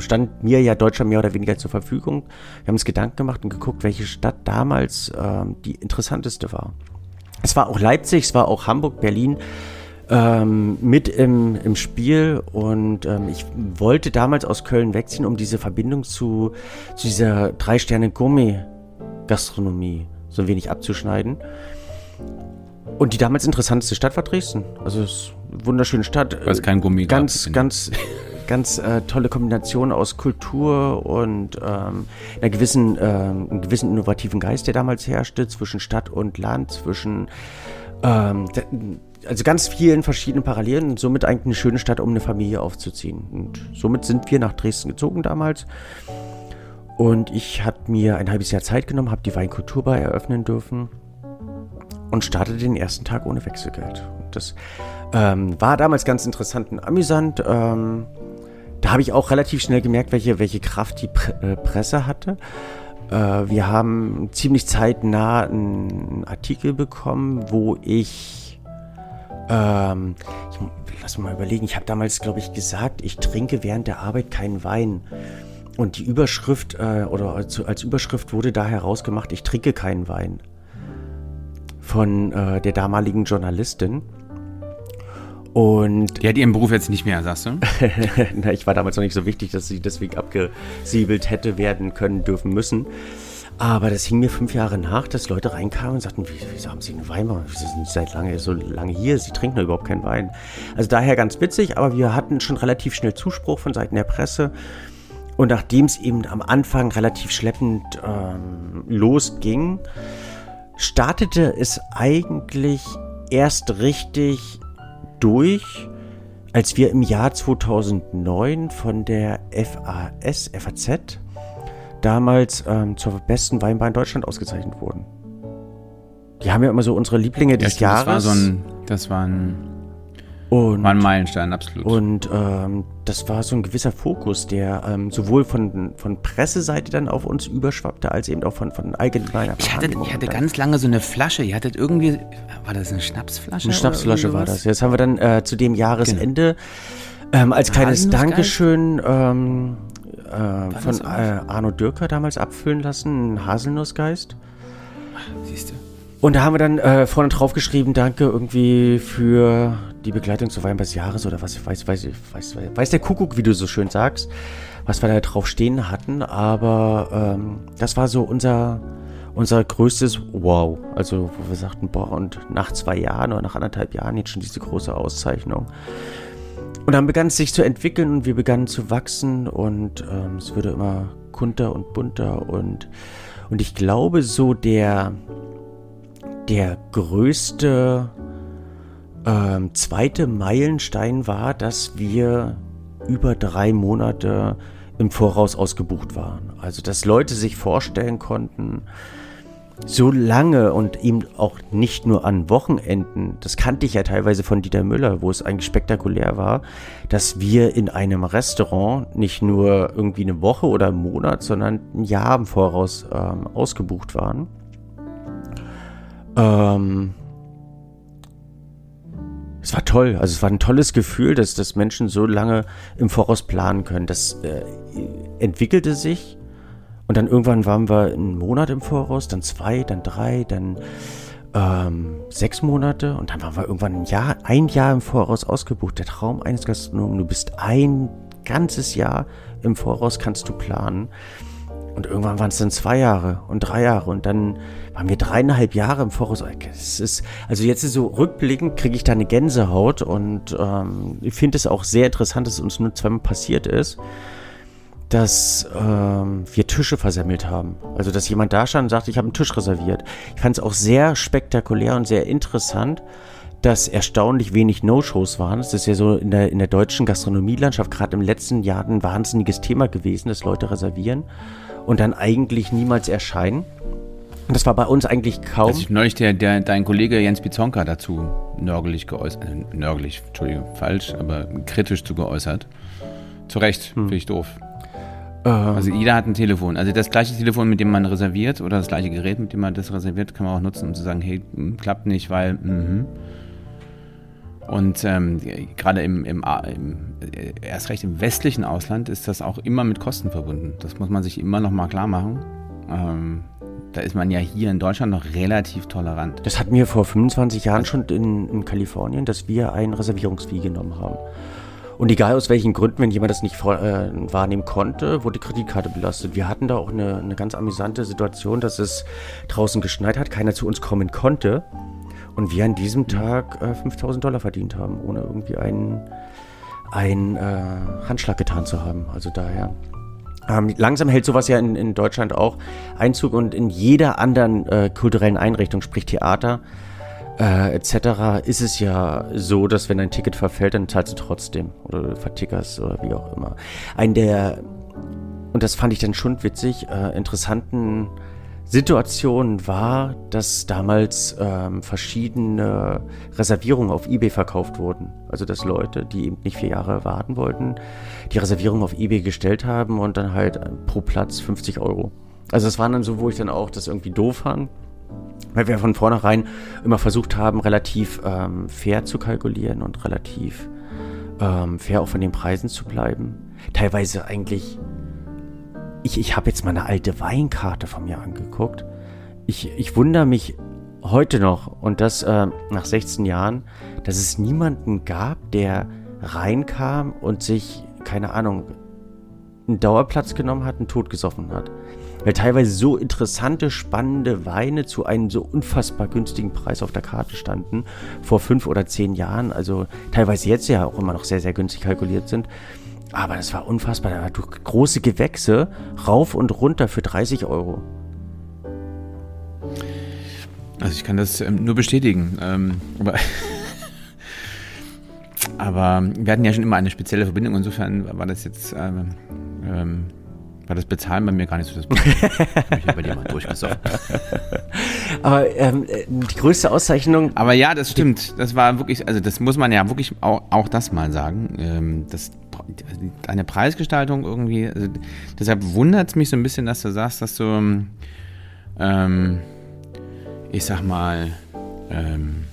stand mir ja Deutschland mehr oder weniger zur Verfügung. Wir haben uns Gedanken gemacht und geguckt, welche Stadt damals ähm, die interessanteste war. Es war auch Leipzig, es war auch Hamburg, Berlin ähm, mit im, im Spiel und ähm, ich wollte damals aus Köln wegziehen, um diese Verbindung zu, zu dieser Drei-Sterne-Gourmet-Gastronomie so ein wenig abzuschneiden. Und die damals interessanteste Stadt war Dresden. Also es ist eine wunderschöne Stadt. Weil es kein Gummi ganz, gab. Ganz, *laughs* ganz äh, tolle Kombination aus Kultur und ähm, einer gewissen, äh, einem gewissen innovativen Geist, der damals herrschte, zwischen Stadt und Land, zwischen Ähm, also ganz vielen verschiedenen Parallelen und somit eigentlich eine schöne Stadt, um eine Familie aufzuziehen. Und somit sind wir nach Dresden gezogen damals. Und ich habe mir ein halbes Jahr Zeit genommen, habe die Weinkulturbar eröffnen dürfen und startete den ersten Tag ohne Wechselgeld. Und das ähm, war damals ganz interessant und amüsant. Ähm, da habe ich auch relativ schnell gemerkt, welche, welche Kraft die Pre äh, Presse hatte. Äh, wir haben ziemlich zeitnah einen Artikel bekommen, wo ich, ähm, ich lass mal überlegen, ich habe damals, glaube ich, gesagt, ich trinke während der Arbeit keinen Wein. Und die Überschrift, äh, oder als, als, Überschrift wurde da herausgemacht, ich trinke keinen Wein. Von äh, der damaligen Journalistin. Und die hat ihren Beruf jetzt nicht mehr, sagst du? *laughs* Na, ich war damals noch nicht so wichtig, dass sie deswegen abgesiebelt hätte werden können, dürfen müssen. Aber das hing mir fünf Jahre nach, dass Leute reinkamen und sagten, wie, wieso haben Sie einen Wein? Sie sind seit lange, so lange hier, Sie trinken überhaupt keinen Wein. Also daher ganz witzig, aber wir hatten schon relativ schnell Zuspruch von Seiten der Presse. Und nachdem es eben am Anfang relativ schleppend ähm, losging, startete es eigentlich erst richtig durch, als wir im Jahr 2009 von der FAS, FAZ, damals ähm, zur besten Weinbar in Deutschland ausgezeichnet wurden. Die haben ja immer so unsere Lieblinge ja, des stimmt, Jahres. Das war, so ein, das war ein und, war ein Meilenstein, absolut. Und ähm, das war so ein gewisser Fokus, der ähm, sowohl von, von Presseseite dann auf uns überschwappte, als eben auch von, von allgemeiner Ich hatte, ich hatte ganz lange so eine Flasche. Ihr hattet irgendwie, war das eine Schnapsflasche? Eine Schnapsflasche war das. Jetzt haben wir dann äh, zu dem Jahresende genau. ähm, als kleines Dankeschön ähm, äh, von äh, Arno Dürker damals abfüllen lassen, ein Haselnussgeist. Siehst du. Und da haben wir dann äh, vorne drauf geschrieben, danke irgendwie für die Begleitung zu Wein des Jahres oder was, weiß, weiß, weiß, weiß der Kuckuck, wie du so schön sagst, was wir da drauf stehen hatten. Aber ähm, das war so unser, unser größtes Wow. Also, wo wir sagten, boah, und nach zwei Jahren oder nach anderthalb Jahren jetzt schon diese große Auszeichnung. Und dann begann es sich zu entwickeln und wir begannen zu wachsen und ähm, es wurde immer kunter und bunter und, und ich glaube, so der, der größte ähm, zweite Meilenstein war, dass wir über drei Monate im Voraus ausgebucht waren. Also dass Leute sich vorstellen konnten, so lange und eben auch nicht nur an Wochenenden, das kannte ich ja teilweise von Dieter Müller, wo es eigentlich spektakulär war, dass wir in einem Restaurant nicht nur irgendwie eine Woche oder einen Monat, sondern ein Jahr im Voraus ähm, ausgebucht waren. Ähm, es war toll. Also es war ein tolles Gefühl, dass, dass Menschen so lange im Voraus planen können. Das äh, entwickelte sich und dann irgendwann waren wir einen Monat im Voraus, dann zwei, dann drei, dann ähm, sechs Monate und dann waren wir irgendwann ein Jahr, ein Jahr im Voraus ausgebucht. Der Traum eines Gastronomen. Du bist ein ganzes Jahr im Voraus, kannst du planen. Und irgendwann waren es dann zwei Jahre und drei Jahre und dann waren wir dreieinhalb Jahre im Voraus. Es ist, also jetzt so rückblickend kriege ich da eine Gänsehaut und ähm, ich finde es auch sehr interessant, dass es uns nur zweimal passiert ist, dass ähm, wir Tische versemmelt haben. Also dass jemand da stand und sagte, ich habe einen Tisch reserviert. Ich fand es auch sehr spektakulär und sehr interessant dass erstaunlich wenig No-Shows waren. Das ist ja so in der, in der deutschen Gastronomielandschaft gerade im letzten Jahr ein wahnsinniges Thema gewesen, dass Leute reservieren und dann eigentlich niemals erscheinen. Und das war bei uns eigentlich kaum. Also neulich der, der, dein Kollege Jens Bizonka dazu nörgelig geäußert, äh, nörgelig, Entschuldigung, falsch, aber kritisch zu geäußert. Zu Recht, hm. finde ich doof. Also jeder hat ein Telefon. Also das gleiche Telefon, mit dem man reserviert oder das gleiche Gerät, mit dem man das reserviert, kann man auch nutzen, um zu sagen, hey, klappt nicht, weil, mhm. Und ähm, gerade im, im, im, äh, erst recht im westlichen Ausland ist das auch immer mit Kosten verbunden. Das muss man sich immer noch mal klar machen. Ähm, da ist man ja hier in Deutschland noch relativ tolerant. Das hatten wir vor 25 Jahren schon in, in Kalifornien, dass wir ein Reservierungsfee genommen haben. Und egal aus welchen Gründen, wenn jemand das nicht vor, äh, wahrnehmen konnte, wurde die Kreditkarte belastet. Wir hatten da auch eine, eine ganz amüsante Situation, dass es draußen geschneit hat, keiner zu uns kommen konnte. Und wir an diesem mhm. Tag äh, 5000 Dollar verdient haben, ohne irgendwie einen, einen äh, Handschlag getan zu haben. Also daher. Ähm, langsam hält sowas ja in, in, Deutschland auch Einzug und in jeder anderen äh, kulturellen Einrichtung, sprich Theater, äh, etc. ist es ja so, dass wenn ein Ticket verfällt, dann zahlst du trotzdem oder vertickerst oder wie auch immer. Ein der, und das fand ich dann schon witzig, äh, interessanten Situation war, dass damals ähm, verschiedene Reservierungen auf eBay verkauft wurden. Also dass Leute, die eben nicht vier Jahre warten wollten, die Reservierung auf eBay gestellt haben und dann halt pro Platz 50 Euro. Also das waren dann so, wo ich dann auch das irgendwie doof fand, weil wir von vornherein immer versucht haben, relativ ähm, fair zu kalkulieren und relativ ähm, fair auch von den Preisen zu bleiben. Teilweise eigentlich ich, ich habe jetzt mal eine alte Weinkarte von mir angeguckt. Ich, ich wundere mich heute noch, und das äh, nach 16 Jahren, dass es niemanden gab, der reinkam und sich, keine Ahnung, einen Dauerplatz genommen hat, einen Tod gesoffen hat. Weil teilweise so interessante, spannende Weine zu einem so unfassbar günstigen Preis auf der Karte standen, vor fünf oder zehn Jahren, also teilweise jetzt ja auch immer noch sehr, sehr günstig kalkuliert sind. Aber das war unfassbar. Da war große Gewächse rauf und runter für 30 Euro. Also ich kann das ähm, nur bestätigen. Ähm, aber, *laughs* aber, wir hatten ja schon immer eine spezielle Verbindung. Insofern war das jetzt ähm, ähm war das Bezahlen bei mir gar nicht so das Problem. ich habe bei dir mal durchgesoffen. *laughs* Aber ähm, die größte Auszeichnung. Aber ja, das stimmt. Das war wirklich, also das muss man ja wirklich auch, auch das mal sagen. Ähm, das eine Preisgestaltung irgendwie. Also deshalb wundert es mich so ein bisschen, dass du sagst, dass du, ähm, ich sag mal, ähm,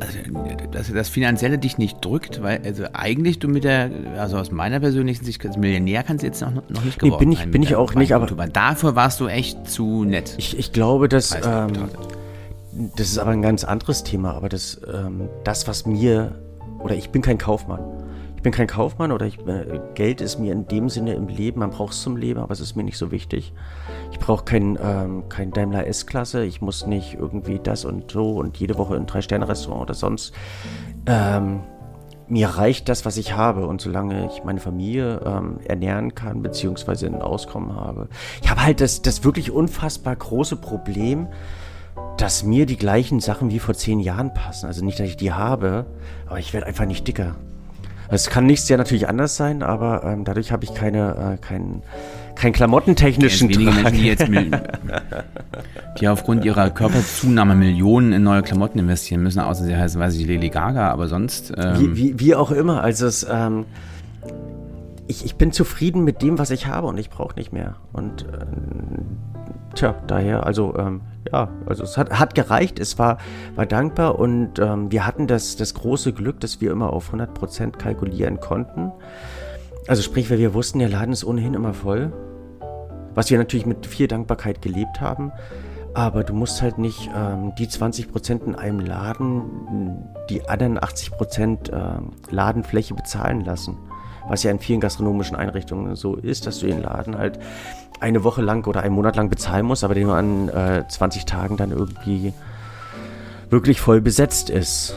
also, dass das Finanzielle dich nicht drückt, weil also eigentlich du mit der, also aus meiner persönlichen Sicht, als Millionär kannst du jetzt noch, noch nicht geworden nee, bin ich, bin ich auch nicht, aber dafür warst du echt zu nett. Ich, ich glaube, dass ähm, das ist aber ein ganz anderes Thema, aber das, ähm, das was mir oder ich bin kein Kaufmann ich bin kein Kaufmann oder ich, äh, Geld ist mir in dem Sinne im Leben, man braucht es zum Leben, aber es ist mir nicht so wichtig. Ich brauche kein, ähm, kein Daimler S-Klasse, ich muss nicht irgendwie das und so und jede Woche in ein Drei-Sterne-Restaurant oder sonst. Ähm, mir reicht das, was ich habe und solange ich meine Familie ähm, ernähren kann, beziehungsweise ein Auskommen habe. Ich habe halt das, das wirklich unfassbar große Problem, dass mir die gleichen Sachen wie vor zehn Jahren passen. Also nicht, dass ich die habe, aber ich werde einfach nicht dicker. Es kann nächstes Jahr natürlich anders sein, aber ähm, dadurch habe ich keine, äh, keinen kein klamottentechnischen wenige Menschen, die jetzt die aufgrund ihrer Körperzunahme Millionen in neue Klamotten investieren müssen, außer sie heißen, weiß ich, Lady Gaga, aber sonst. Ähm wie, wie, wie, auch immer. Also es, ähm, ich, ich bin zufrieden mit dem, was ich habe und ich brauche nicht mehr. Und äh, tja, daher, also ähm, ja, also es hat, hat gereicht, es war, war dankbar und ähm, wir hatten das, das große Glück, dass wir immer auf 100% kalkulieren konnten. Also sprich, weil wir wussten, der Laden ist ohnehin immer voll, was wir natürlich mit viel Dankbarkeit gelebt haben. Aber du musst halt nicht ähm, die 20% in einem Laden, die anderen 80% äh, Ladenfläche bezahlen lassen. Was ja in vielen gastronomischen Einrichtungen so ist, dass du den Laden halt eine Woche lang oder einen Monat lang bezahlen muss, aber der nur an äh, 20 Tagen dann irgendwie wirklich voll besetzt ist.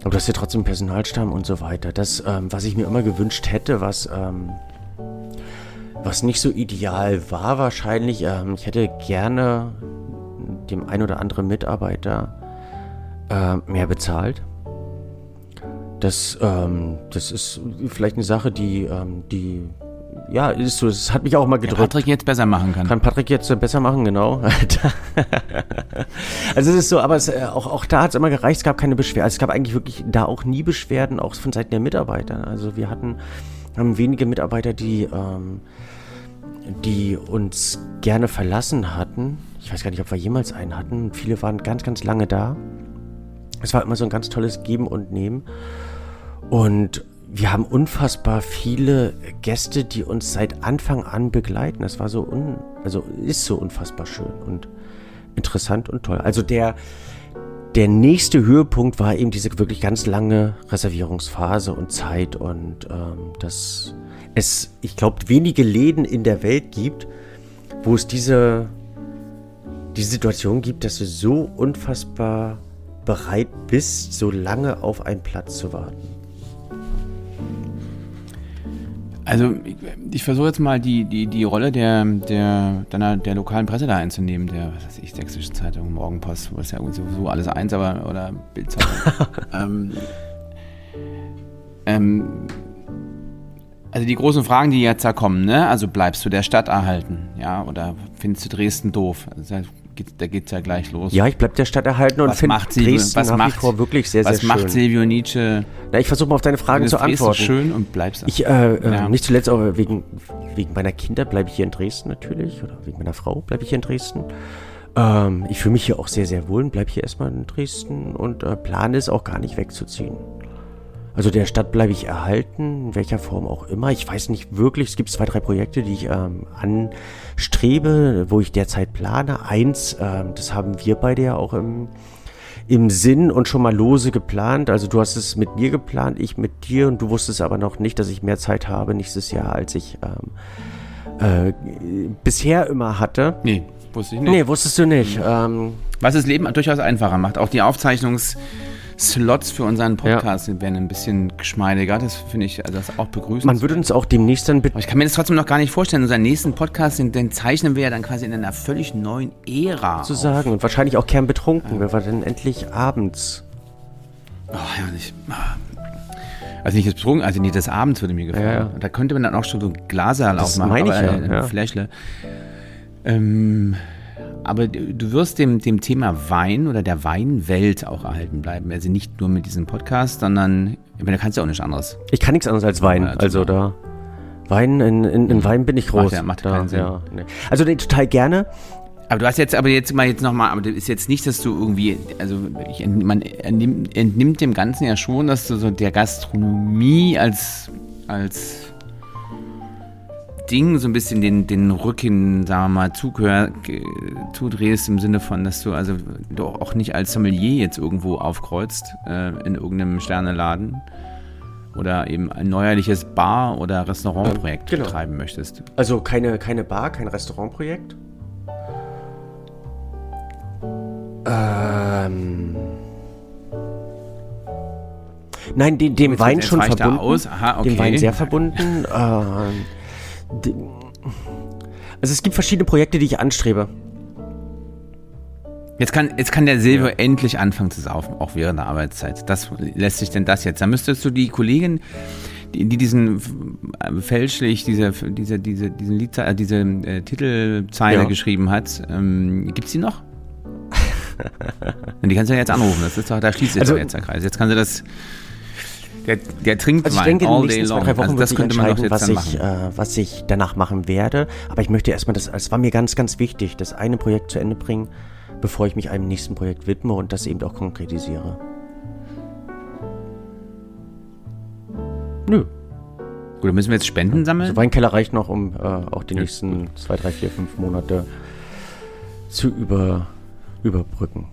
Aber du hast ja trotzdem Personalstamm und so weiter. Das, ähm, was ich mir immer gewünscht hätte, was, ähm, was nicht so ideal war wahrscheinlich, ähm, ich hätte gerne dem ein oder anderen Mitarbeiter äh, mehr bezahlt. Das, ähm, das ist vielleicht eine Sache, die, ähm, die ja, ist so. Es hat mich auch mal gedrückt. Ja, Patrick jetzt besser machen kann. Kann Patrick jetzt besser machen, genau. *laughs* also es ist so, aber es, äh, auch, auch da hat es immer gereicht. Es gab keine Beschwerden. Also es gab eigentlich wirklich da auch nie Beschwerden, auch von Seiten der Mitarbeiter. Also wir hatten haben wenige Mitarbeiter, die, ähm, die uns gerne verlassen hatten. Ich weiß gar nicht, ob wir jemals einen hatten. Viele waren ganz, ganz lange da. Es war immer so ein ganz tolles Geben und Nehmen. Und wir haben unfassbar viele Gäste, die uns seit Anfang an begleiten. Das war so un, also ist so unfassbar schön und interessant und toll. Also der, der nächste Höhepunkt war eben diese wirklich ganz lange Reservierungsphase und Zeit und ähm, dass es, ich glaube, wenige Läden in der Welt gibt, wo es diese, diese Situation gibt, dass du so unfassbar bereit bist, so lange auf einen Platz zu warten. Also ich, ich versuche jetzt mal die, die, die Rolle der, der, deiner, der lokalen Presse da einzunehmen, der, was weiß ich, Sächsische Zeitung, Morgenpost, wo ist ja sowieso alles eins, aber oder Bildzeitung. *laughs* ähm, ähm, also die großen Fragen, die jetzt da kommen, ne? Also bleibst du der Stadt erhalten, ja, oder findest du Dresden doof? Also da geht es ja gleich los. Ja, ich bleib der Stadt erhalten und finde Dresden was nach macht, wie vor wirklich sehr, sehr schön. Was macht Silvio Nietzsche? Na, ich versuche mal auf deine Fragen zu antworten. schön und bleibst Ich, äh, äh, ja. nicht zuletzt auch wegen, wegen meiner Kinder bleibe ich hier in Dresden natürlich, oder wegen meiner Frau bleibe ich hier in Dresden. Ähm, ich fühle mich hier auch sehr, sehr wohl und bleibe hier erstmal in Dresden und äh, plane es auch gar nicht wegzuziehen. Also der Stadt bleibe ich erhalten, in welcher Form auch immer. Ich weiß nicht wirklich, es gibt zwei, drei Projekte, die ich ähm, anstrebe, wo ich derzeit plane. Eins, ähm, das haben wir beide ja auch im, im Sinn und schon mal lose geplant. Also du hast es mit mir geplant, ich mit dir und du wusstest aber noch nicht, dass ich mehr Zeit habe nächstes Jahr, als ich ähm, äh, bisher immer hatte. Nee, wusste ich nicht. Nee, wusstest du nicht. Ähm, Was das Leben durchaus einfacher macht. Auch die Aufzeichnungs- Slots für unseren Podcast ja. werden ein bisschen geschmeidiger. Das finde ich also das auch begrüßen. Man würde uns auch demnächst dann bitte. Ich kann mir das trotzdem noch gar nicht vorstellen. Unseren nächsten Podcast, den, den, zeichnen wir ja dann quasi in einer völlig neuen Ära. Zu sagen und wahrscheinlich auch kernbetrunken, ja. wenn wir dann endlich abends. Oh, ja, nicht. Also nicht das betrunken, also nicht des Abends würde mir gefallen. Ja, ja. Da könnte man dann auch schon so Glaserl aufmachen. Das meine ich ja. Äh, ja. Flächle. Ähm, aber du wirst dem, dem Thema Wein oder der Weinwelt auch erhalten bleiben. Also nicht nur mit diesem Podcast, sondern, ich meine, du kannst ja auch nichts anderes. Ich kann nichts anderes als Wein. Ja, also da. Wein, in, in, in Wein bin ich groß. Macht ja, macht da, keinen Sinn. Ja, nee. Also nee, total gerne. Aber du hast jetzt, aber jetzt mal jetzt nochmal, aber das ist jetzt nicht, dass du irgendwie, also ich, man entnimmt, entnimmt dem Ganzen ja schon, dass du so der Gastronomie als, als Ding so ein bisschen den, den Rücken, sagen wir mal, zugehör, zudrehst im Sinne von, dass du also du auch nicht als Sommelier jetzt irgendwo aufkreuzt äh, in irgendeinem Sterneladen oder eben ein neuerliches Bar- oder Restaurantprojekt genau. betreiben möchtest. Also keine, keine Bar, kein Restaurantprojekt? Ähm. Nein, dem, dem Wein schon verbunden. Aha, okay. Dem Wein sehr verbunden. *laughs* ähm, also es gibt verschiedene Projekte, die ich anstrebe. Jetzt kann, jetzt kann der Silber ja. endlich anfangen zu saufen, auch während der Arbeitszeit. Das lässt sich denn das jetzt? Da müsstest du die Kollegin, die, die diesen äh, fälschlich diese, diese, diese, diesen Lied, äh, diese äh, Titelzeile ja. geschrieben hat, ähm, gibt es die noch? *laughs* die kannst du ja jetzt anrufen. Das ist doch, da schließt sich also, jetzt der Kreis. Jetzt kann sie das der, der trinkt also ich Wein denke, all day long. Zwei, drei Wochen also das könnte man doch jetzt was ich, äh, was ich danach machen werde. Aber ich möchte erstmal, das, es war mir ganz, ganz wichtig, das eine Projekt zu Ende bringen, bevor ich mich einem nächsten Projekt widme und das eben auch konkretisiere. Nö. Gut, dann müssen wir jetzt Spenden sammeln. Also Weinkeller reicht noch, um äh, auch die ja, nächsten gut. zwei, drei, vier, fünf Monate zu über, überbrücken.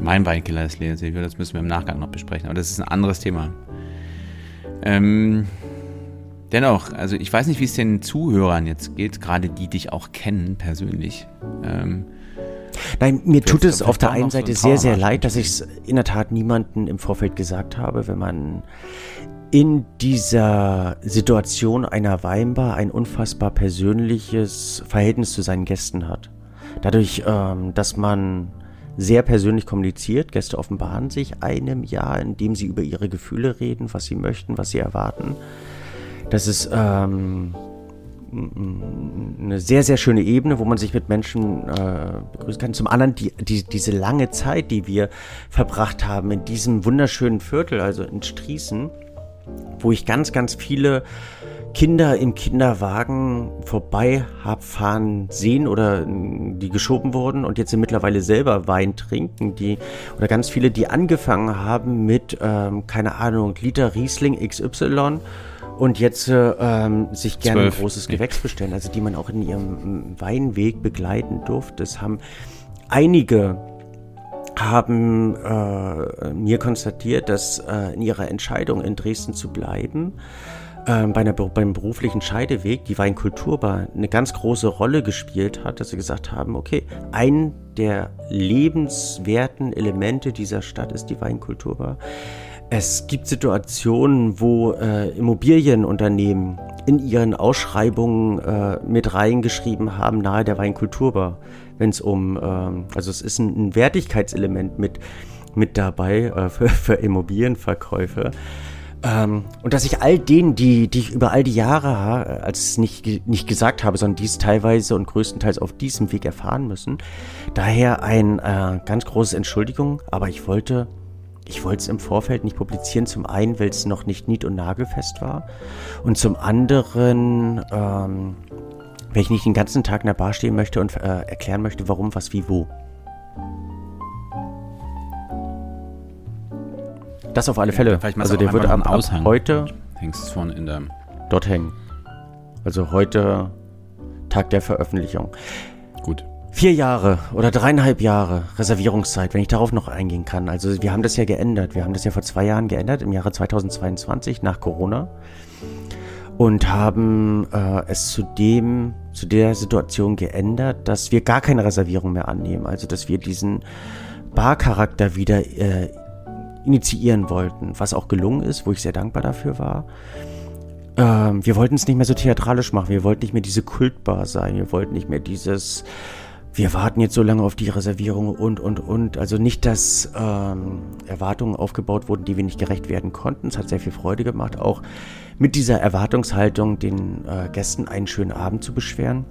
Mein Weinkiller ist leer, das müssen wir im Nachgang noch besprechen, aber das ist ein anderes Thema. Ähm, dennoch, also ich weiß nicht, wie es den Zuhörern jetzt geht, gerade die dich auch kennen persönlich. Ähm, Nein, mir tut es auf der einen Seite so sehr, sehr leid, dass ich es in der Tat niemandem im Vorfeld gesagt habe, wenn man in dieser Situation einer Weinbar ein unfassbar persönliches Verhältnis zu seinen Gästen hat. Dadurch, ähm, dass man sehr persönlich kommuniziert. Gäste offenbaren sich einem Jahr, indem sie über ihre Gefühle reden, was sie möchten, was sie erwarten. Das ist ähm, eine sehr, sehr schöne Ebene, wo man sich mit Menschen äh, begrüßen kann. Zum anderen die, die, diese lange Zeit, die wir verbracht haben in diesem wunderschönen Viertel, also in Striesen, wo ich ganz, ganz viele Kinder im Kinderwagen vorbei hab fahren sehen oder die geschoben wurden und jetzt mittlerweile selber Wein trinken, die oder ganz viele, die angefangen haben mit, ähm, keine Ahnung, Liter Riesling XY und jetzt äh, ähm, sich gerne ein großes Gewächs bestellen, also die man auch in ihrem Weinweg begleiten durfte. Es haben einige haben äh, mir konstatiert, dass äh, in ihrer Entscheidung in Dresden zu bleiben, ähm, bei einer, beim beruflichen Scheideweg die Weinkulturbar eine ganz große Rolle gespielt hat, dass sie gesagt haben, okay, ein der lebenswerten Elemente dieser Stadt ist die Weinkulturbar. Es gibt Situationen, wo äh, Immobilienunternehmen in ihren Ausschreibungen äh, mit reingeschrieben haben, nahe der Weinkulturbar, wenn es um, ähm, also es ist ein, ein Wertigkeitselement mit, mit dabei äh, für, für Immobilienverkäufe. Ähm, und dass ich all denen, die, die ich über all die Jahre, als nicht, nicht gesagt habe, sondern dies teilweise und größtenteils auf diesem Weg erfahren müssen, daher ein äh, ganz großes Entschuldigung, aber ich wollte, ich wollte es im Vorfeld nicht publizieren, zum einen, weil es noch nicht nied- und nagelfest war. Und zum anderen, ähm, weil ich nicht den ganzen Tag in der Bar stehen möchte und äh, erklären möchte, warum, was, wie, wo. Das auf alle Fälle. also der wird am Aushang. heute hängst es vorne in der dort hängen. Also heute Tag der Veröffentlichung. Gut. Vier Jahre oder dreieinhalb Jahre Reservierungszeit, wenn ich darauf noch eingehen kann. Also wir haben das ja geändert. Wir haben das ja vor zwei Jahren geändert, im Jahre 2022 nach Corona. Und haben äh, es zudem zu der Situation geändert, dass wir gar keine Reservierung mehr annehmen. Also dass wir diesen Barcharakter wieder äh, initiieren wollten, was auch gelungen ist, wo ich sehr dankbar dafür war. Ähm, wir wollten es nicht mehr so theatralisch machen, wir wollten nicht mehr diese Kultbar sein, wir wollten nicht mehr dieses, wir warten jetzt so lange auf die Reservierung und, und, und. Also nicht, dass ähm, Erwartungen aufgebaut wurden, die wir nicht gerecht werden konnten. Es hat sehr viel Freude gemacht, auch mit dieser Erwartungshaltung den äh, Gästen einen schönen Abend zu beschweren.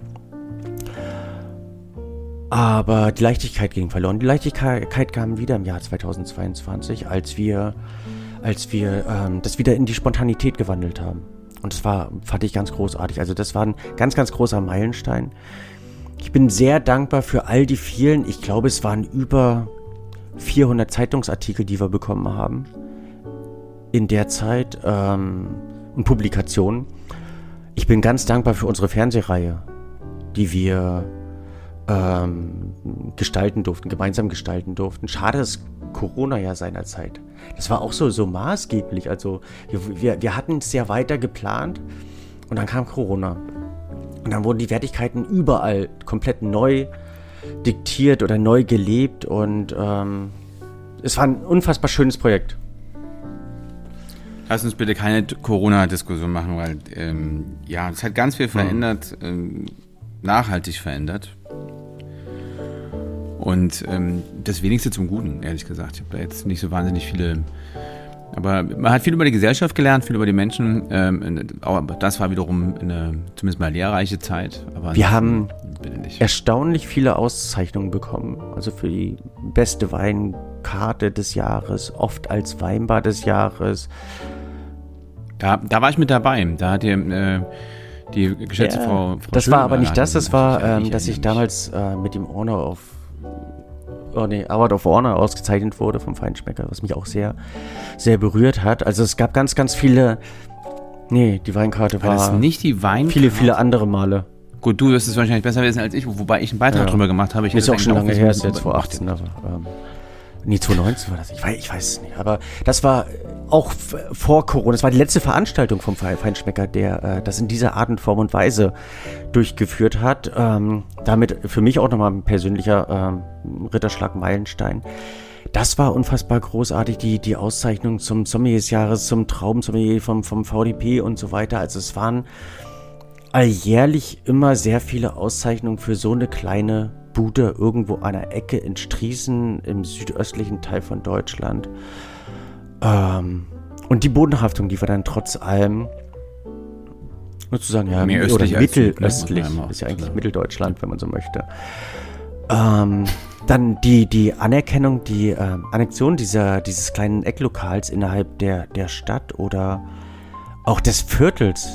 Aber die Leichtigkeit ging verloren. Die Leichtigkeit kam wieder im Jahr 2022, als wir, als wir ähm, das wieder in die Spontanität gewandelt haben. Und das war, fand ich ganz großartig. Also das war ein ganz, ganz großer Meilenstein. Ich bin sehr dankbar für all die vielen, ich glaube es waren über 400 Zeitungsartikel, die wir bekommen haben in der Zeit ähm, und Publikationen. Ich bin ganz dankbar für unsere Fernsehreihe, die wir ähm, gestalten durften, gemeinsam gestalten durften. Schade, dass Corona ja seinerzeit. Das war auch so, so maßgeblich. Also wir, wir, wir hatten es ja weiter geplant und dann kam Corona. Und dann wurden die Wertigkeiten überall komplett neu diktiert oder neu gelebt und ähm, es war ein unfassbar schönes Projekt. Lass uns bitte keine Corona-Diskussion machen, weil ähm, ja, es hat ganz viel verändert, ähm, nachhaltig verändert. Und ähm, das wenigste zum Guten, ehrlich gesagt. Ich habe da jetzt nicht so wahnsinnig viele. Aber man hat viel über die Gesellschaft gelernt, viel über die Menschen. Ähm, aber das war wiederum eine zumindest mal lehrreiche Zeit. Aber Wir haben erstaunlich viele Auszeichnungen bekommen. Also für die beste Weinkarte des Jahres, oft als Weinbar des Jahres. Da, da war ich mit dabei. Da hat ihr. Äh, die geschätzte ja, Frau, Frau Das war aber nicht das, das war, ähm, dass ich damals äh, mit dem Honor of oh nee, Award of Honor ausgezeichnet wurde vom Feinschmecker, was mich auch sehr, sehr berührt hat. Also es gab ganz, ganz viele. Nee, die Weinkarte war. war das nicht die Weinkarte? Viele, viele andere Male. Gut, du wirst es wahrscheinlich besser wissen als ich, wobei ich einen Beitrag ja. drüber gemacht habe. Ich ist auch schon lange her, ist jetzt vor 18, aber. Ähm, nee, 2019 war das. Ich weiß, ich weiß es nicht. Aber das war auch vor Corona. Das war die letzte Veranstaltung vom Feinschmecker, der äh, das in dieser Art und Form und Weise durchgeführt hat. Ähm, damit für mich auch nochmal ein persönlicher ähm, Ritterschlag Meilenstein. Das war unfassbar großartig, die, die Auszeichnung zum Sommelier des Jahres, zum Traubensommelier vom, vom VDP und so weiter. Also es waren alljährlich immer sehr viele Auszeichnungen für so eine kleine Bude irgendwo an der Ecke in Striesen im südöstlichen Teil von Deutschland. Ähm, und die Bodenhaftung, die war dann trotz allem nur zu sagen, ja, Mehr oder mittelöstlich, ist ja eigentlich Mitteldeutschland, wenn man so möchte. Ähm, dann die, die Anerkennung, die äh, Annexion dieser, dieses kleinen Ecklokals innerhalb der, der Stadt oder auch des Viertels.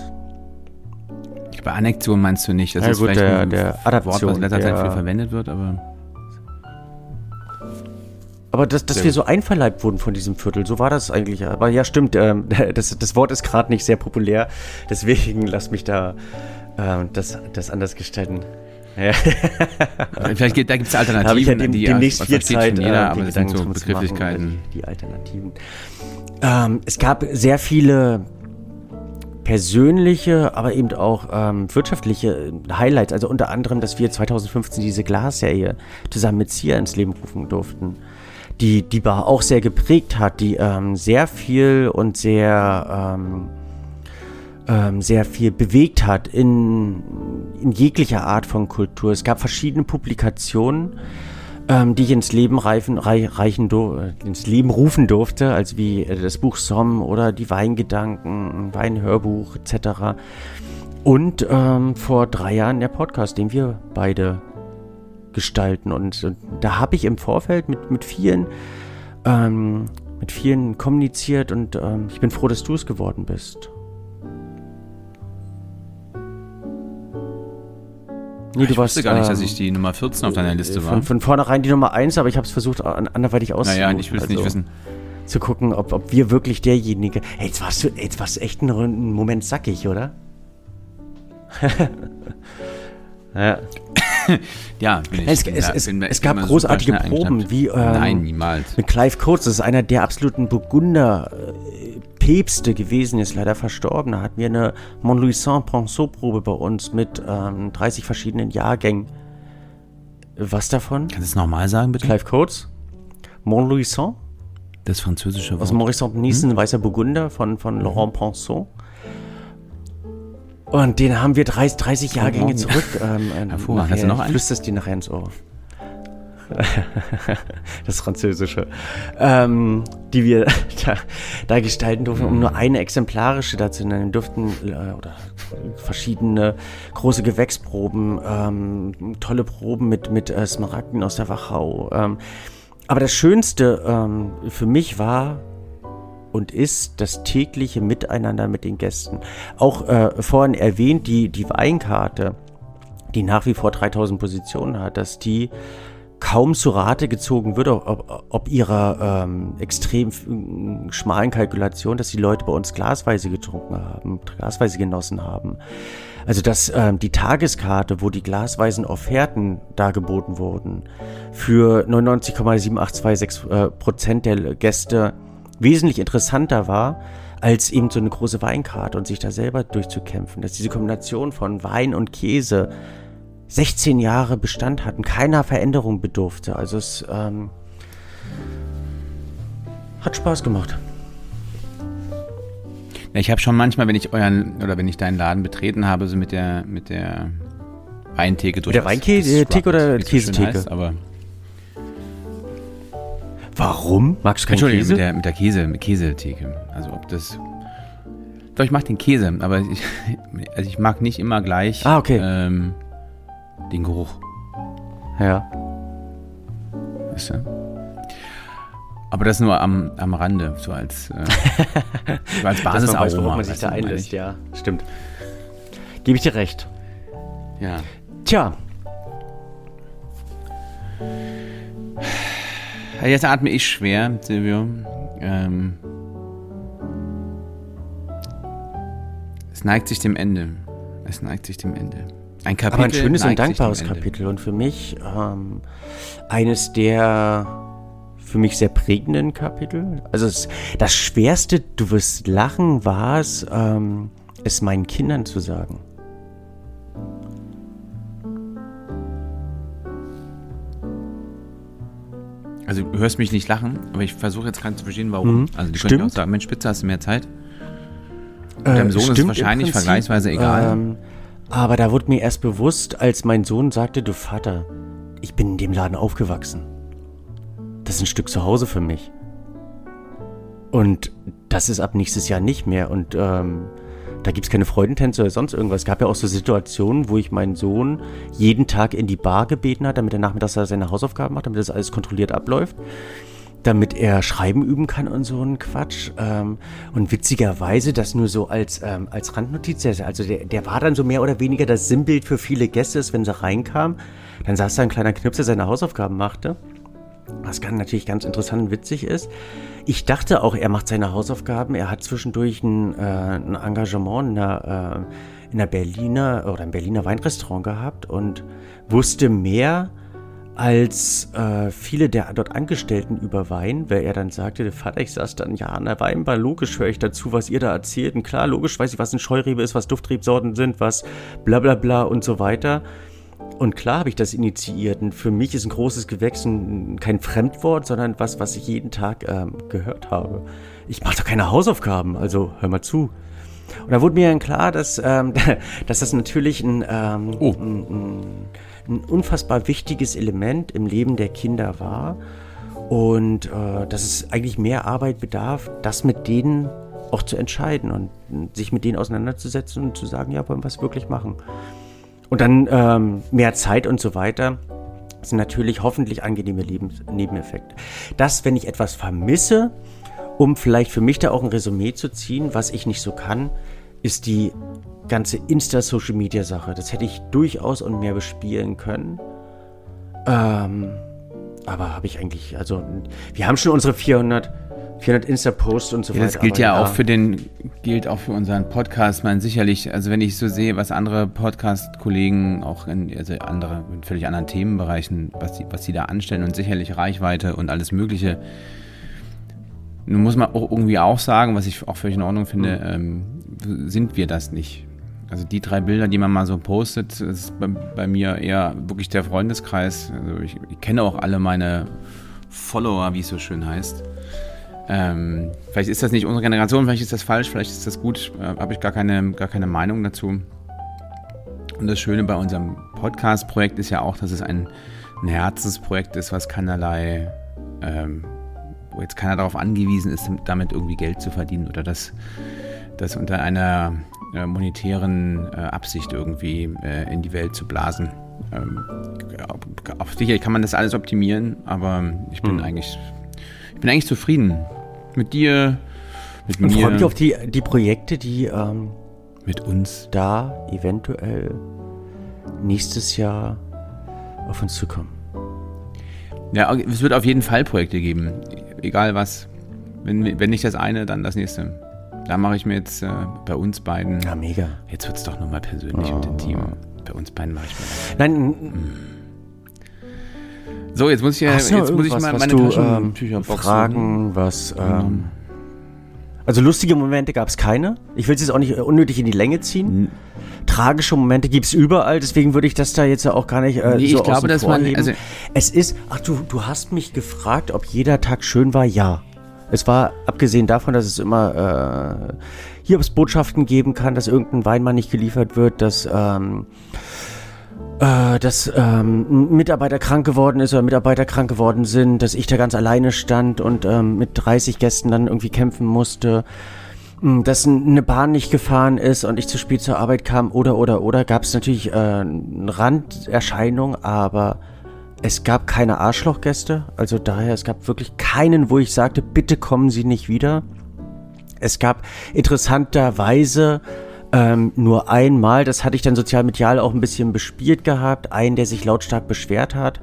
Bei Annexion meinst du nicht? Das ja, ist gut, vielleicht der, ein der Adaption, Wort, was in letzter Zeit viel verwendet wird, aber. Aber dass, dass wir so einverleibt wurden von diesem Viertel, so war das eigentlich. Aber ja, stimmt, ähm, *laughs* das, das Wort ist gerade nicht sehr populär. Deswegen *laughs* lass mich da ähm, das, das anders gestalten. Ja. Vielleicht gibt, da gibt es Alternativen. *laughs* Habe ich ja dem, die, demnächst viel Zeit, jeder, äh, aber das sind so Begrifflichkeiten. Machen, die, die Alternativen. Ähm, es gab sehr viele persönliche, aber eben auch ähm, wirtschaftliche Highlights. Also unter anderem, dass wir 2015 diese Glasserie zusammen mit Sia ins Leben rufen durften die die Bar auch sehr geprägt hat, die ähm, sehr viel und sehr ähm, ähm, sehr viel bewegt hat in, in jeglicher Art von Kultur. Es gab verschiedene Publikationen, ähm, die ich ins Leben reifen, rei, reichen äh, ins Leben rufen durfte, als wie äh, das Buch Somm oder die Weingedanken, Weinhörbuch etc. Und ähm, vor drei Jahren der Podcast, den wir beide gestalten. Und, und da habe ich im Vorfeld mit, mit vielen ähm, mit vielen kommuniziert und ähm, ich bin froh, dass du es geworden bist. Nee, du ich warst, wusste gar nicht, dass ähm, ich die Nummer 14 auf deiner Liste von, war. Von, von vornherein die Nummer 1, aber ich habe es versucht, anderweitig auszusuchen. Naja, ich will es also, nicht wissen. Zu gucken, ob, ob wir wirklich derjenige. Hey, jetzt warst du, jetzt warst du echt einen Moment sackig, oder? *laughs* ja. *laughs* ja, bin ich. Es, bin es, es, bin, es gab großartige Proben, wie ähm, Nein, niemals. mit Clive Coates, das ist einer der absoluten Burgunder äh, Päpste gewesen, ist leider verstorben. Da hatten wir eine Montluisant Ponceau-Probe bei uns mit ähm, 30 verschiedenen Jahrgängen. Was davon? Kannst du es nochmal sagen, bitte? Clive Coates. Montluisant. Das französische Wort. Aus Maurice Niesen, hm? Weißer Burgunder von, von Laurent Ponceau. Und den haben wir 30, 30 Jahrgänge zurück. Ähm, *laughs* Hervorragend. Hast du noch einen? Flüsterst dir nachher ins Ohr. *laughs* das Französische, ähm, die wir *laughs* da, da, gestalten durften, um nur eine exemplarische dazu nennen. Wir durften äh, oder verschiedene große Gewächsproben, ähm, tolle Proben mit, mit äh, Smaragden aus der Wachau. Ähm, aber das Schönste ähm, für mich war und ist das tägliche Miteinander mit den Gästen. Auch äh, vorhin erwähnt, die, die Weinkarte, die nach wie vor 3000 Positionen hat, dass die kaum zu Rate gezogen wird, ob, ob ihrer ähm, extrem schmalen Kalkulation, dass die Leute bei uns glasweise getrunken haben, glasweise genossen haben. Also dass ähm, die Tageskarte, wo die glasweisen Offerten dargeboten wurden, für 99,7826 äh, Prozent der Gäste wesentlich interessanter war, als eben so eine große Weinkarte und sich da selber durchzukämpfen. Dass diese Kombination von Wein und Käse 16 Jahre Bestand hatten, keiner Veränderung bedurfte. Also es ähm, hat Spaß gemacht. Ich habe schon manchmal, wenn ich euren oder wenn ich deinen Laden betreten habe, so mit der mit der Weintheke durch. Mit der Weintheke oder Käsetheke? So aber Warum? Magst du keinen Entschuldigung, Käse? Mit der, mit der Käse, mit Käsetheke. Also ob das. Doch, ich mag den Käse, aber ich, *laughs* also ich mag nicht immer gleich ah, okay. ähm, den Geruch. Ja. Weißt du? Aber das nur am, am Rande, so als, äh, *laughs* so als Basisaroma. Weiß, worauf man sich da einlässt, ja. Stimmt. Gebe ich dir recht. Ja. Tja. Jetzt atme ich schwer, Silvio. Ähm, es neigt sich dem Ende. Es neigt sich dem Ende. Ein Kapitel. Aber ein schönes und dankbares Kapitel und für mich ähm, eines der für mich sehr prägenden Kapitel. Also es, das Schwerste, du wirst lachen, war es, ähm, es meinen Kindern zu sagen. Also du hörst mich nicht lachen, aber ich versuche jetzt gerade zu verstehen, warum. Mhm, also die stimmt. können auch sagen, Mensch, Spitze, hast du mehr Zeit? Und äh, deinem Sohn ist wahrscheinlich Prinzip, vergleichsweise egal. Ähm, aber da wurde mir erst bewusst, als mein Sohn sagte, du Vater, ich bin in dem Laden aufgewachsen. Das ist ein Stück zu Hause für mich. Und das ist ab nächstes Jahr nicht mehr. Und ähm, da gibt es keine Freudentänze oder sonst irgendwas. Es gab ja auch so Situationen, wo ich meinen Sohn jeden Tag in die Bar gebeten hat, damit er nachmittags seine Hausaufgaben macht, damit das alles kontrolliert abläuft damit er schreiben üben kann und so ein Quatsch. Ähm, und witzigerweise das nur so als, ähm, als Randnotiz. Also der, der war dann so mehr oder weniger das Sinnbild für viele Gäste, wenn sie reinkamen. Dann saß da ein kleiner Knipse, der seine Hausaufgaben machte. Was natürlich ganz interessant und witzig ist. Ich dachte auch, er macht seine Hausaufgaben. Er hat zwischendurch ein, äh, ein Engagement in der, äh, in der Berliner oder im Berliner Weinrestaurant gehabt und wusste mehr als äh, viele der dort Angestellten über Wein, weil er dann sagte, der Vater, ich saß dann, ja, an der Weinbar, logisch höre ich dazu, was ihr da erzählt. Und klar, logisch weiß ich, was ein Scheurebe ist, was Duftrebsorten sind, was bla bla bla und so weiter. Und klar habe ich das initiiert. Und für mich ist ein großes Gewächs kein Fremdwort, sondern was, was ich jeden Tag ähm, gehört habe. Ich mache doch keine Hausaufgaben, also hör mal zu. Und da wurde mir dann klar, dass, ähm, *laughs* dass das natürlich ein, ähm, oh. ein, ein, ein, unfassbar wichtiges Element im Leben der Kinder war. Und äh, dass es eigentlich mehr Arbeit bedarf, das mit denen auch zu entscheiden und sich mit denen auseinanderzusetzen und zu sagen, ja, wollen wir es wirklich machen. Und dann ähm, mehr Zeit und so weiter sind natürlich hoffentlich angenehme Lebens Nebeneffekte. Das, wenn ich etwas vermisse, um vielleicht für mich da auch ein Resümee zu ziehen, was ich nicht so kann, ist die ganze Insta-Social-Media-Sache. Das hätte ich durchaus und mehr bespielen können. Ähm, aber habe ich eigentlich, also wir haben schon unsere 400 400 Insta-Posts und so ja, weiter. Das gilt ja, ja, auch für den, gilt auch für unseren Podcast. Man sicherlich, also wenn ich so sehe, was andere Podcast-Kollegen auch in also andere, in völlig anderen Themenbereichen, was die, was die da anstellen und sicherlich Reichweite und alles Mögliche. Nun muss man auch irgendwie auch sagen, was ich auch völlig in Ordnung finde, mhm. ähm, sind wir das nicht. Also die drei Bilder, die man mal so postet, ist bei, bei mir eher wirklich der Freundeskreis. Also ich, ich kenne auch alle meine Follower, wie es so schön heißt. Ähm, vielleicht ist das nicht unsere Generation, vielleicht ist das falsch, vielleicht ist das gut, äh, habe ich gar keine, gar keine Meinung dazu. Und das Schöne bei unserem Podcast-Projekt ist ja auch, dass es ein, ein Herzensprojekt ist, was keinerlei, ähm, wo jetzt keiner darauf angewiesen ist, damit irgendwie Geld zu verdienen oder das, das unter einer äh, monetären äh, Absicht irgendwie äh, in die Welt zu blasen. Ähm, sicherlich kann man das alles optimieren, aber ich bin hm. eigentlich ich bin eigentlich zufrieden mit dir, mit Und mir. Ich freue mich auf die, die Projekte, die ähm, mit uns da eventuell nächstes Jahr auf uns zukommen. Ja, es wird auf jeden Fall Projekte geben, egal was. Wenn, wenn nicht das eine, dann das nächste. Da mache ich mir jetzt äh, bei uns beiden. Ja, mega. Jetzt wird es doch nochmal persönlich oh. und intim. Bei uns beiden mache ich mir. Nein, hm. So, jetzt muss ich, Hast jetzt muss ich mal meine du, ähm, fragen, was. Ähm, also lustige Momente gab es keine. Ich will es jetzt auch nicht unnötig in die Länge ziehen. Tragische Momente gibt es überall, deswegen würde ich das da jetzt auch gar nicht äh, nee, so ich glaube, dass man also Es ist, ach du, du hast mich gefragt, ob jeder Tag schön war. Ja. Es war, abgesehen davon, dass es immer äh, hier es Botschaften geben kann, dass irgendein Wein mal nicht geliefert wird, dass ähm, äh, dass ähm, Mitarbeiter krank geworden ist oder Mitarbeiter krank geworden sind, dass ich da ganz alleine stand und ähm, mit 30 Gästen dann irgendwie kämpfen musste, dass eine Bahn nicht gefahren ist und ich zu spät zur Arbeit kam oder oder oder gab es natürlich äh, eine Randerscheinung, aber es gab keine Arschlochgäste, also daher es gab wirklich keinen, wo ich sagte, bitte kommen Sie nicht wieder. Es gab interessanterweise ähm, nur einmal, das hatte ich dann sozialmedial auch ein bisschen bespielt gehabt, einen, der sich lautstark beschwert hat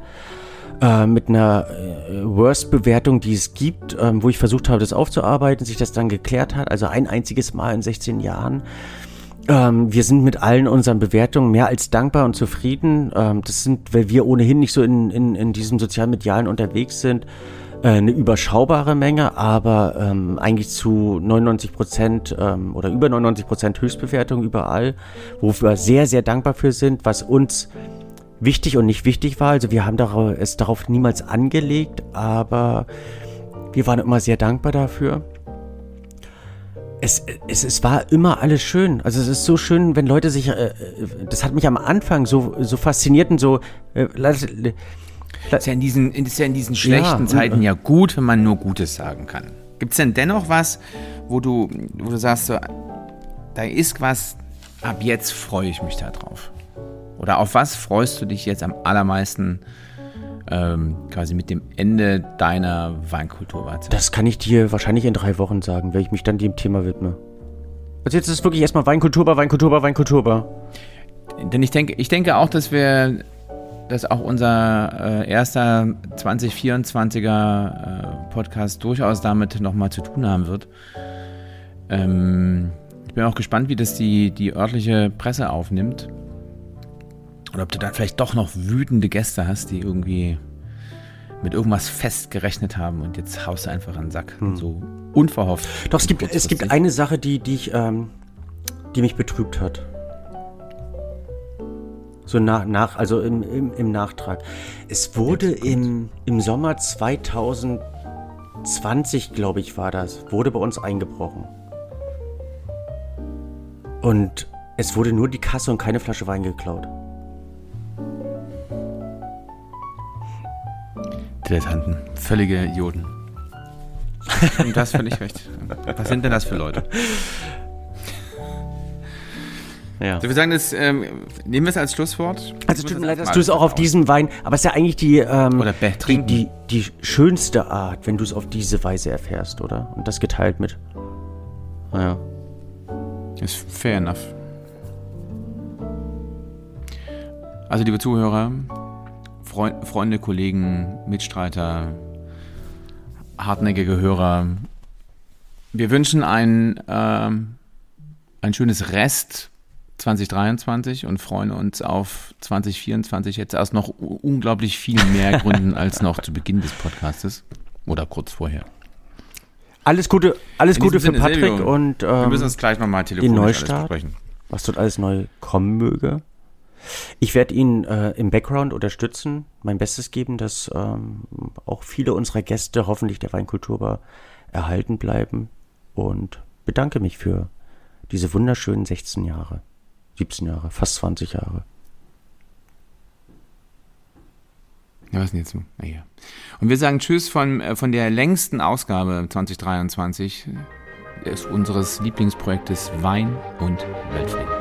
äh, mit einer äh, Worst-Bewertung, die es gibt, ähm, wo ich versucht habe, das aufzuarbeiten, sich das dann geklärt hat. Also ein einziges Mal in 16 Jahren. Ähm, wir sind mit allen unseren Bewertungen mehr als dankbar und zufrieden. Ähm, das sind, weil wir ohnehin nicht so in, in, in diesem sozialmedialen unterwegs sind, eine überschaubare Menge, aber ähm, eigentlich zu 99 Prozent ähm, oder über 99 Prozent Höchstbewertung überall, wofür wir sehr, sehr dankbar für sind, was uns wichtig und nicht wichtig war. Also wir haben darauf, es darauf niemals angelegt, aber wir waren immer sehr dankbar dafür. Es, es, es war immer alles schön. Also es ist so schön, wenn Leute sich, äh, äh das hat mich am Anfang so, so fasziniert und so, äh, ist ja in diesen, ist ja in diesen schlechten ja, Zeiten ja gut, wenn man nur Gutes sagen kann. Gibt es denn dennoch was, wo du, wo du sagst, so, da ist was, ab jetzt freue ich mich da drauf? Oder auf was freust du dich jetzt am allermeisten ähm, quasi mit dem Ende deiner Weinkulturwarte? Das kann ich dir wahrscheinlich in drei Wochen sagen, wenn ich mich dann dem Thema widme. Also jetzt ist wirklich erstmal Weinkulturbar, Weinkulturbar, Weinkulturbar. Denn ich denke, ich denke auch, dass wir dass auch unser äh, erster 2024er äh, Podcast durchaus damit nochmal zu tun haben wird. Ähm, ich bin auch gespannt, wie das die, die örtliche Presse aufnimmt. Oder ob du da vielleicht doch noch wütende Gäste hast, die irgendwie mit irgendwas festgerechnet haben und jetzt haust du einfach einen Sack. Hm. So unverhofft. Doch, es gibt, es gibt eine Sache, die, die, ich, ähm, die mich betrübt hat. So nach, nach also im, im, im Nachtrag. Es wurde im, im Sommer 2020, glaube ich, war das, wurde bei uns eingebrochen. Und es wurde nur die Kasse und keine Flasche Wein geklaut. Dilettanten, völlige Idioten. Und das völlig recht. Was sind denn das für Leute? Ja. So, wir sagen das, ähm, nehmen wir es als Schlusswort? Also tut mir leid, dass du es auch auf diesem Wein, aber es ist ja eigentlich die, ähm, oder die, die, die schönste Art, wenn du es auf diese Weise erfährst, oder? Und das geteilt mit. Naja. Ist fair enough. Also, liebe Zuhörer, Freund, Freunde, Kollegen, Mitstreiter, hartnäckige Hörer, wir wünschen ein, äh, ein schönes Rest 2023 und freuen uns auf 2024 jetzt aus noch unglaublich viel mehr Gründen als noch zu Beginn des Podcastes oder kurz vorher. Alles Gute, alles Gute für Sinne, Patrick Silvio, und ähm, wir müssen uns gleich nochmal telefonisch den Neustart, besprechen. Was dort alles neu kommen möge. Ich werde ihn äh, im Background unterstützen, mein Bestes geben, dass ähm, auch viele unserer Gäste hoffentlich der Weinkultur erhalten bleiben und bedanke mich für diese wunderschönen 16 Jahre. 17 Jahre, fast 20 Jahre. Ja, was denn jetzt? Naja. Und wir sagen Tschüss von, äh, von der längsten Ausgabe 2023 äh, unseres Lieblingsprojektes Wein und Weltfrieden.